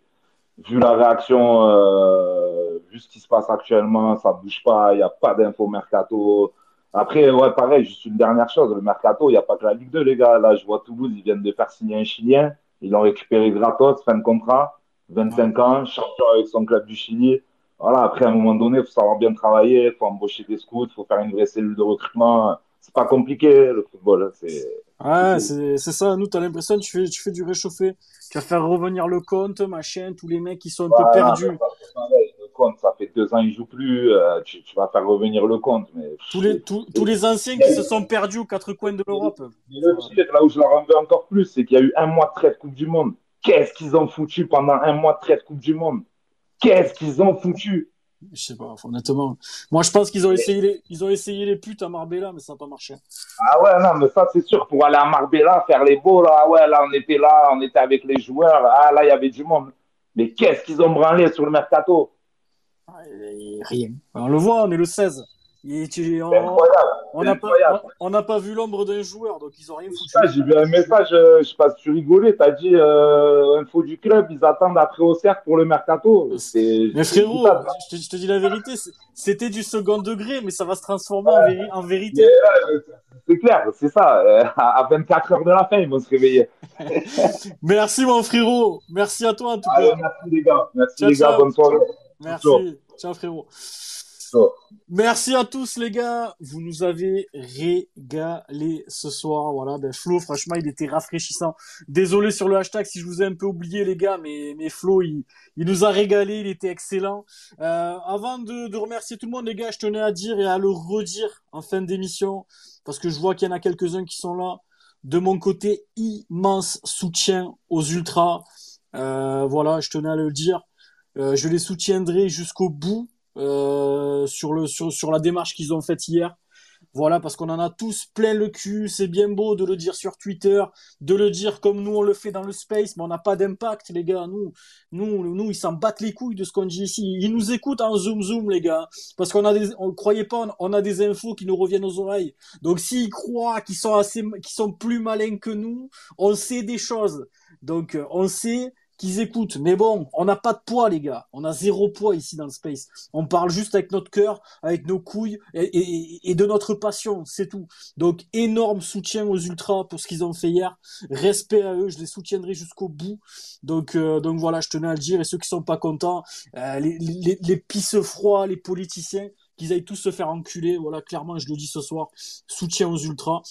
vu la réaction, euh, vu ce qui se passe actuellement, ça bouge pas. Il n'y a pas d'info mercato. Après, ouais, pareil, juste une dernière chose. Le mercato, il n'y a pas que la Ligue 2, les gars. Là, je vois Toulouse, ils viennent de faire signer un Chilien. Ils l'ont récupéré gratos, fin de contrat. 25 ans, champion avec son club du Chili. Voilà, après, à un moment donné, il faut savoir bien travailler, il faut embaucher des scouts, il faut faire une vraie cellule de recrutement. C'est pas compliqué, le football. hein, C'est, Ouais, c'est, c'est ça. Nous, t'as l'impression que tu fais, tu fais du réchauffé. Tu vas faire revenir le compte, machin, tous les mecs qui sont un peu perdus. c'est. Compte, ça fait deux ans, il joue plus. euh, tu, tu vas faire revenir le compte. Mais, Tous les, tous, tous les anciens qui se sont perdus aux quatre coins de l'Europe. Le pire, là où je leur en veux encore plus, c'est qu'il y a eu un mois de trêve Coupe du Monde. Qu'est-ce qu'ils ont foutu pendant un mois de trêve Coupe du Monde? Qu'est-ce qu'ils ont foutu? Je sais pas, honnêtement. Moi, je pense qu'ils ont essayé les, ils ont essayé les putes à Marbella, mais ça n'a pas marché. Ah ouais, non, mais ça, c'est sûr, pour aller à Marbella, faire les beaux, là, ah ouais, là, on était là, on était avec les joueurs, ah, là, il y avait du monde. Mais qu'est-ce qu'ils ont branlé sur le mercato? Rien. On le voit, on est le 16. Et tu- on n'a pas, on pas vu l'ombre d'un joueur, donc ils ont rien foutu. J'ai vu un message, euh, je sais pas si tu rigolais, t'as dit, euh, info du club, ils attendent après au cercle pour le mercato. C'est, Mais frérot, je te, je te dis la vérité, c'était du second degré, mais ça va se transformer en, véri- en vérité. Euh, c'est clair, c'est ça. euh, à 24 heures de la fin, ils vont se réveiller. Merci mon frérot, merci à toi en tout Allez, cas. merci les gars. Merci Ciao, les gars, ciao. bonne soirée. Merci, Ciao. ciao frérot. Ciao. Merci à tous les gars, vous nous avez régalé ce soir. Voilà, ben Flo, franchement, il était rafraîchissant. Désolé sur le hashtag si je vous ai un peu oublié les gars, mais mais Flo, il, il nous a régalé, il était excellent. Euh, avant de, de remercier tout le monde les gars, je tenais à dire et à le redire en fin d'émission parce que je vois qu'il y en a quelques-uns qui sont là. De mon côté, immense soutien aux ultras. Euh, voilà, je tenais à le dire. Euh, je les soutiendrai jusqu'au bout euh, sur le sur sur la démarche qu'ils ont faite hier. Voilà, parce qu'on en a tous plein le cul. C'est bien beau de le dire sur Twitter, de le dire comme nous on le fait dans le space, mais on n'a pas d'impact, les gars. Nous, nous, nous, ils s'en battent les couilles de ce qu'on dit ici. Ils nous écoutent en zoom zoom, les gars, parce qu'on a des, on croyait pas, on a des infos qui nous reviennent aux oreilles. Donc s'ils croient qu'ils sont assez, qu'ils sont plus malins que nous, on sait des choses. Donc euh, on sait qu'ils écoutent. Mais bon, on n'a pas de poids, les gars. On a zéro poids ici dans le space. On parle juste avec notre cœur, avec nos couilles et, de notre passion, c'est tout. Donc, énorme soutien aux ultras pour ce qu'ils ont fait hier. Respect à eux, je les soutiendrai jusqu'au bout. Donc, euh, donc voilà, je tenais à le dire. Et ceux qui sont pas contents, euh, les, les, les les politiciens, qu'ils aillent tous se faire enculer. Voilà, clairement, je le dis ce soir. Soutien aux ultras.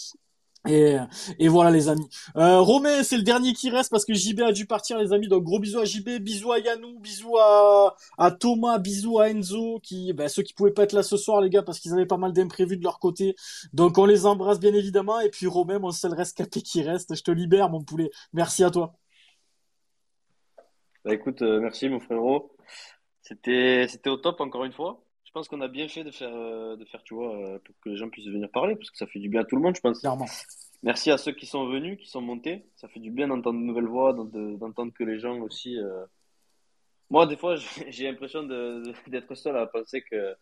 Et, voilà les amis. Euh, Romain, c'est le dernier qui reste parce que JB a dû partir les amis. Donc gros bisous à JB, bisous à Yanou, bisous à, à Thomas, bisous à Enzo, qui, ben, ceux qui pouvaient pas être là ce soir les gars parce qu'ils avaient pas mal d'imprévus de leur côté. Donc on les embrasse bien évidemment. Et puis Romain, mon seul rescapé qui reste, je te libère mon poulet. Merci à toi. Bah écoute, euh, merci mon frérot. C'était c'était au top encore une fois. Je pense qu'on a bien fait de faire, euh, de faire, tu vois, euh, pour que les gens puissent venir parler, parce que ça fait du bien à tout le monde, je pense. Clairement. Merci à ceux qui sont venus, qui sont montés. Ça fait du bien d'entendre de nouvelles voix, d'ent- de- d'entendre que les gens aussi. euh, Moi, des fois, j'ai l'impression d'être seul à penser que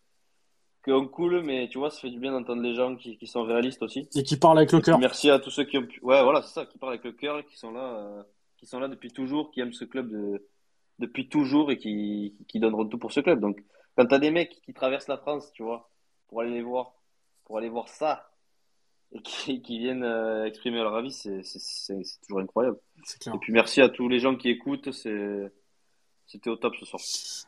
qu'on coule, mais tu vois, ça fait du bien d'entendre les gens qui, qui sont réalistes aussi. Et qui parle avec le cœur. merci à tous ceux qui ont pu. Ouais, voilà, c'est ça, qui parlent avec le cœur qui sont là, euh, qui sont là depuis toujours, qui aiment ce club de, depuis toujours et qui, qui donneront tout pour ce club. Donc, quand t'as des mecs qui traversent la France, tu vois, pour aller les voir, pour aller voir ça, et qui, qui viennent euh, exprimer leur avis, c'est toujours incroyable. Et puis merci à tous les gens qui écoutent, c'est c'était au top ce soir.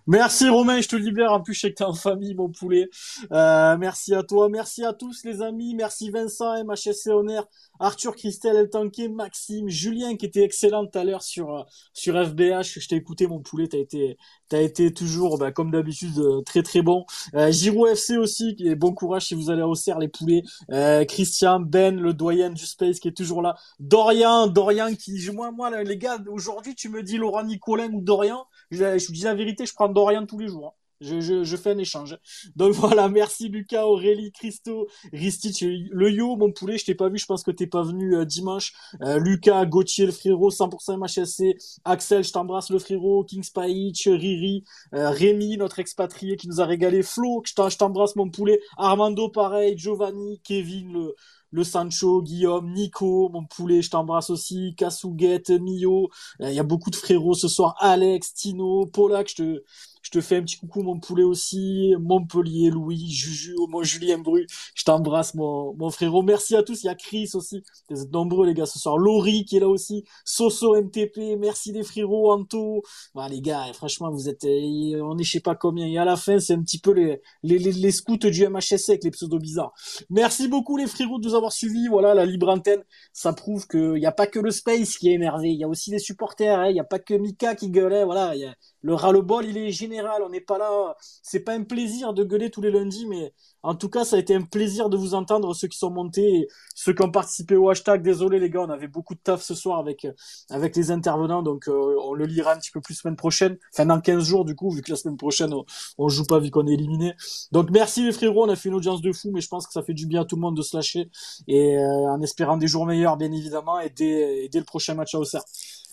Merci Romain, je te libère. En plus, je sais que t'es en famille, mon poulet. Euh, merci à toi, merci à tous les amis, merci Vincent, MHSC Honor, Arthur, Christelle, El Tanquet, Maxime, Julien qui était excellent tout à l'heure sur euh, sur FBH. Je t'ai écouté, mon poulet. T'as été t'as été toujours, bah, comme d'habitude, euh, très très bon. Euh, Giro FC aussi, et bon courage si vous allez au cerf les poulets. Euh, Christian, Ben, le doyen du Space qui est toujours là. Dorian, Dorian qui, moi, moi, les gars, aujourd'hui, tu me dis Laurent Nicolin ou Dorian, je, vous dis la vérité, je prends Dorian tous les jours. hein. Je, fais un échange. Donc voilà, merci Lucas, Aurélie, Christo, Ristich, le yo, mon poulet, je t'ai pas vu, je pense que t'es pas venu euh, dimanche. Euh, Lucas, Gauthier, le frérot, 100% MHSC, Axel, je t'embrasse le frérot, King Spike, Riri, euh, Rémi, notre expatrié qui nous a régalé, Flo, je t'embrasse mon poulet, Armando pareil, Giovanni, Kevin, le, le Sancho, Guillaume, Nico, mon poulet, je t'embrasse aussi, Kasuget, Mio, Euh, il y a beaucoup de frérots ce soir, Alex, Tino, Polak, je te, je te fais un petit coucou mon poulet aussi, Montpellier, Louis, Juju, mon Julien Bru, je t'embrasse mon, mon frérot, merci à tous, il y a Chris aussi, vous êtes nombreux les gars ce soir, Laurie qui est là aussi, Soso MTP, merci les frérots, Anto, bah, les gars, franchement, vous êtes, euh, on est je sais pas combien. Et à la fin, c'est un petit peu les, les, les, scouts du MHSC avec les pseudos bizarres. Merci beaucoup les frérots de nous avoir suivis. Voilà, la libre antenne, ça prouve qu'il n'y a pas que le space qui est énervé. Il y a aussi les supporters. hein. Il n'y a pas que Mika qui gueulait. Voilà, y a- le ras-le-bol, il est général. On n'est pas là. C'est pas un plaisir de gueuler tous les lundis, mais en tout cas, ça a été un plaisir de vous entendre, ceux qui sont montés et ceux qui ont participé au hashtag. Désolé les gars, on avait beaucoup de taf ce soir avec avec les intervenants, donc euh, on le lira un petit peu plus semaine prochaine, enfin dans 15 jours du coup, vu que la semaine prochaine on, joue pas vu qu'on est éliminé. Donc merci les frérots, on a fait une audience de fou, mais je pense que ça fait du bien à tout le monde de se lâcher et euh, en espérant des jours meilleurs bien évidemment et dès, et dès le prochain match à Auxerre.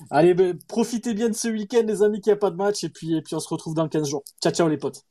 Allez, ben, profitez bien de ce week-end les amis qu'il n'y a pas de match et puis et puis on se retrouve dans 15 jours. Ciao ciao les potes.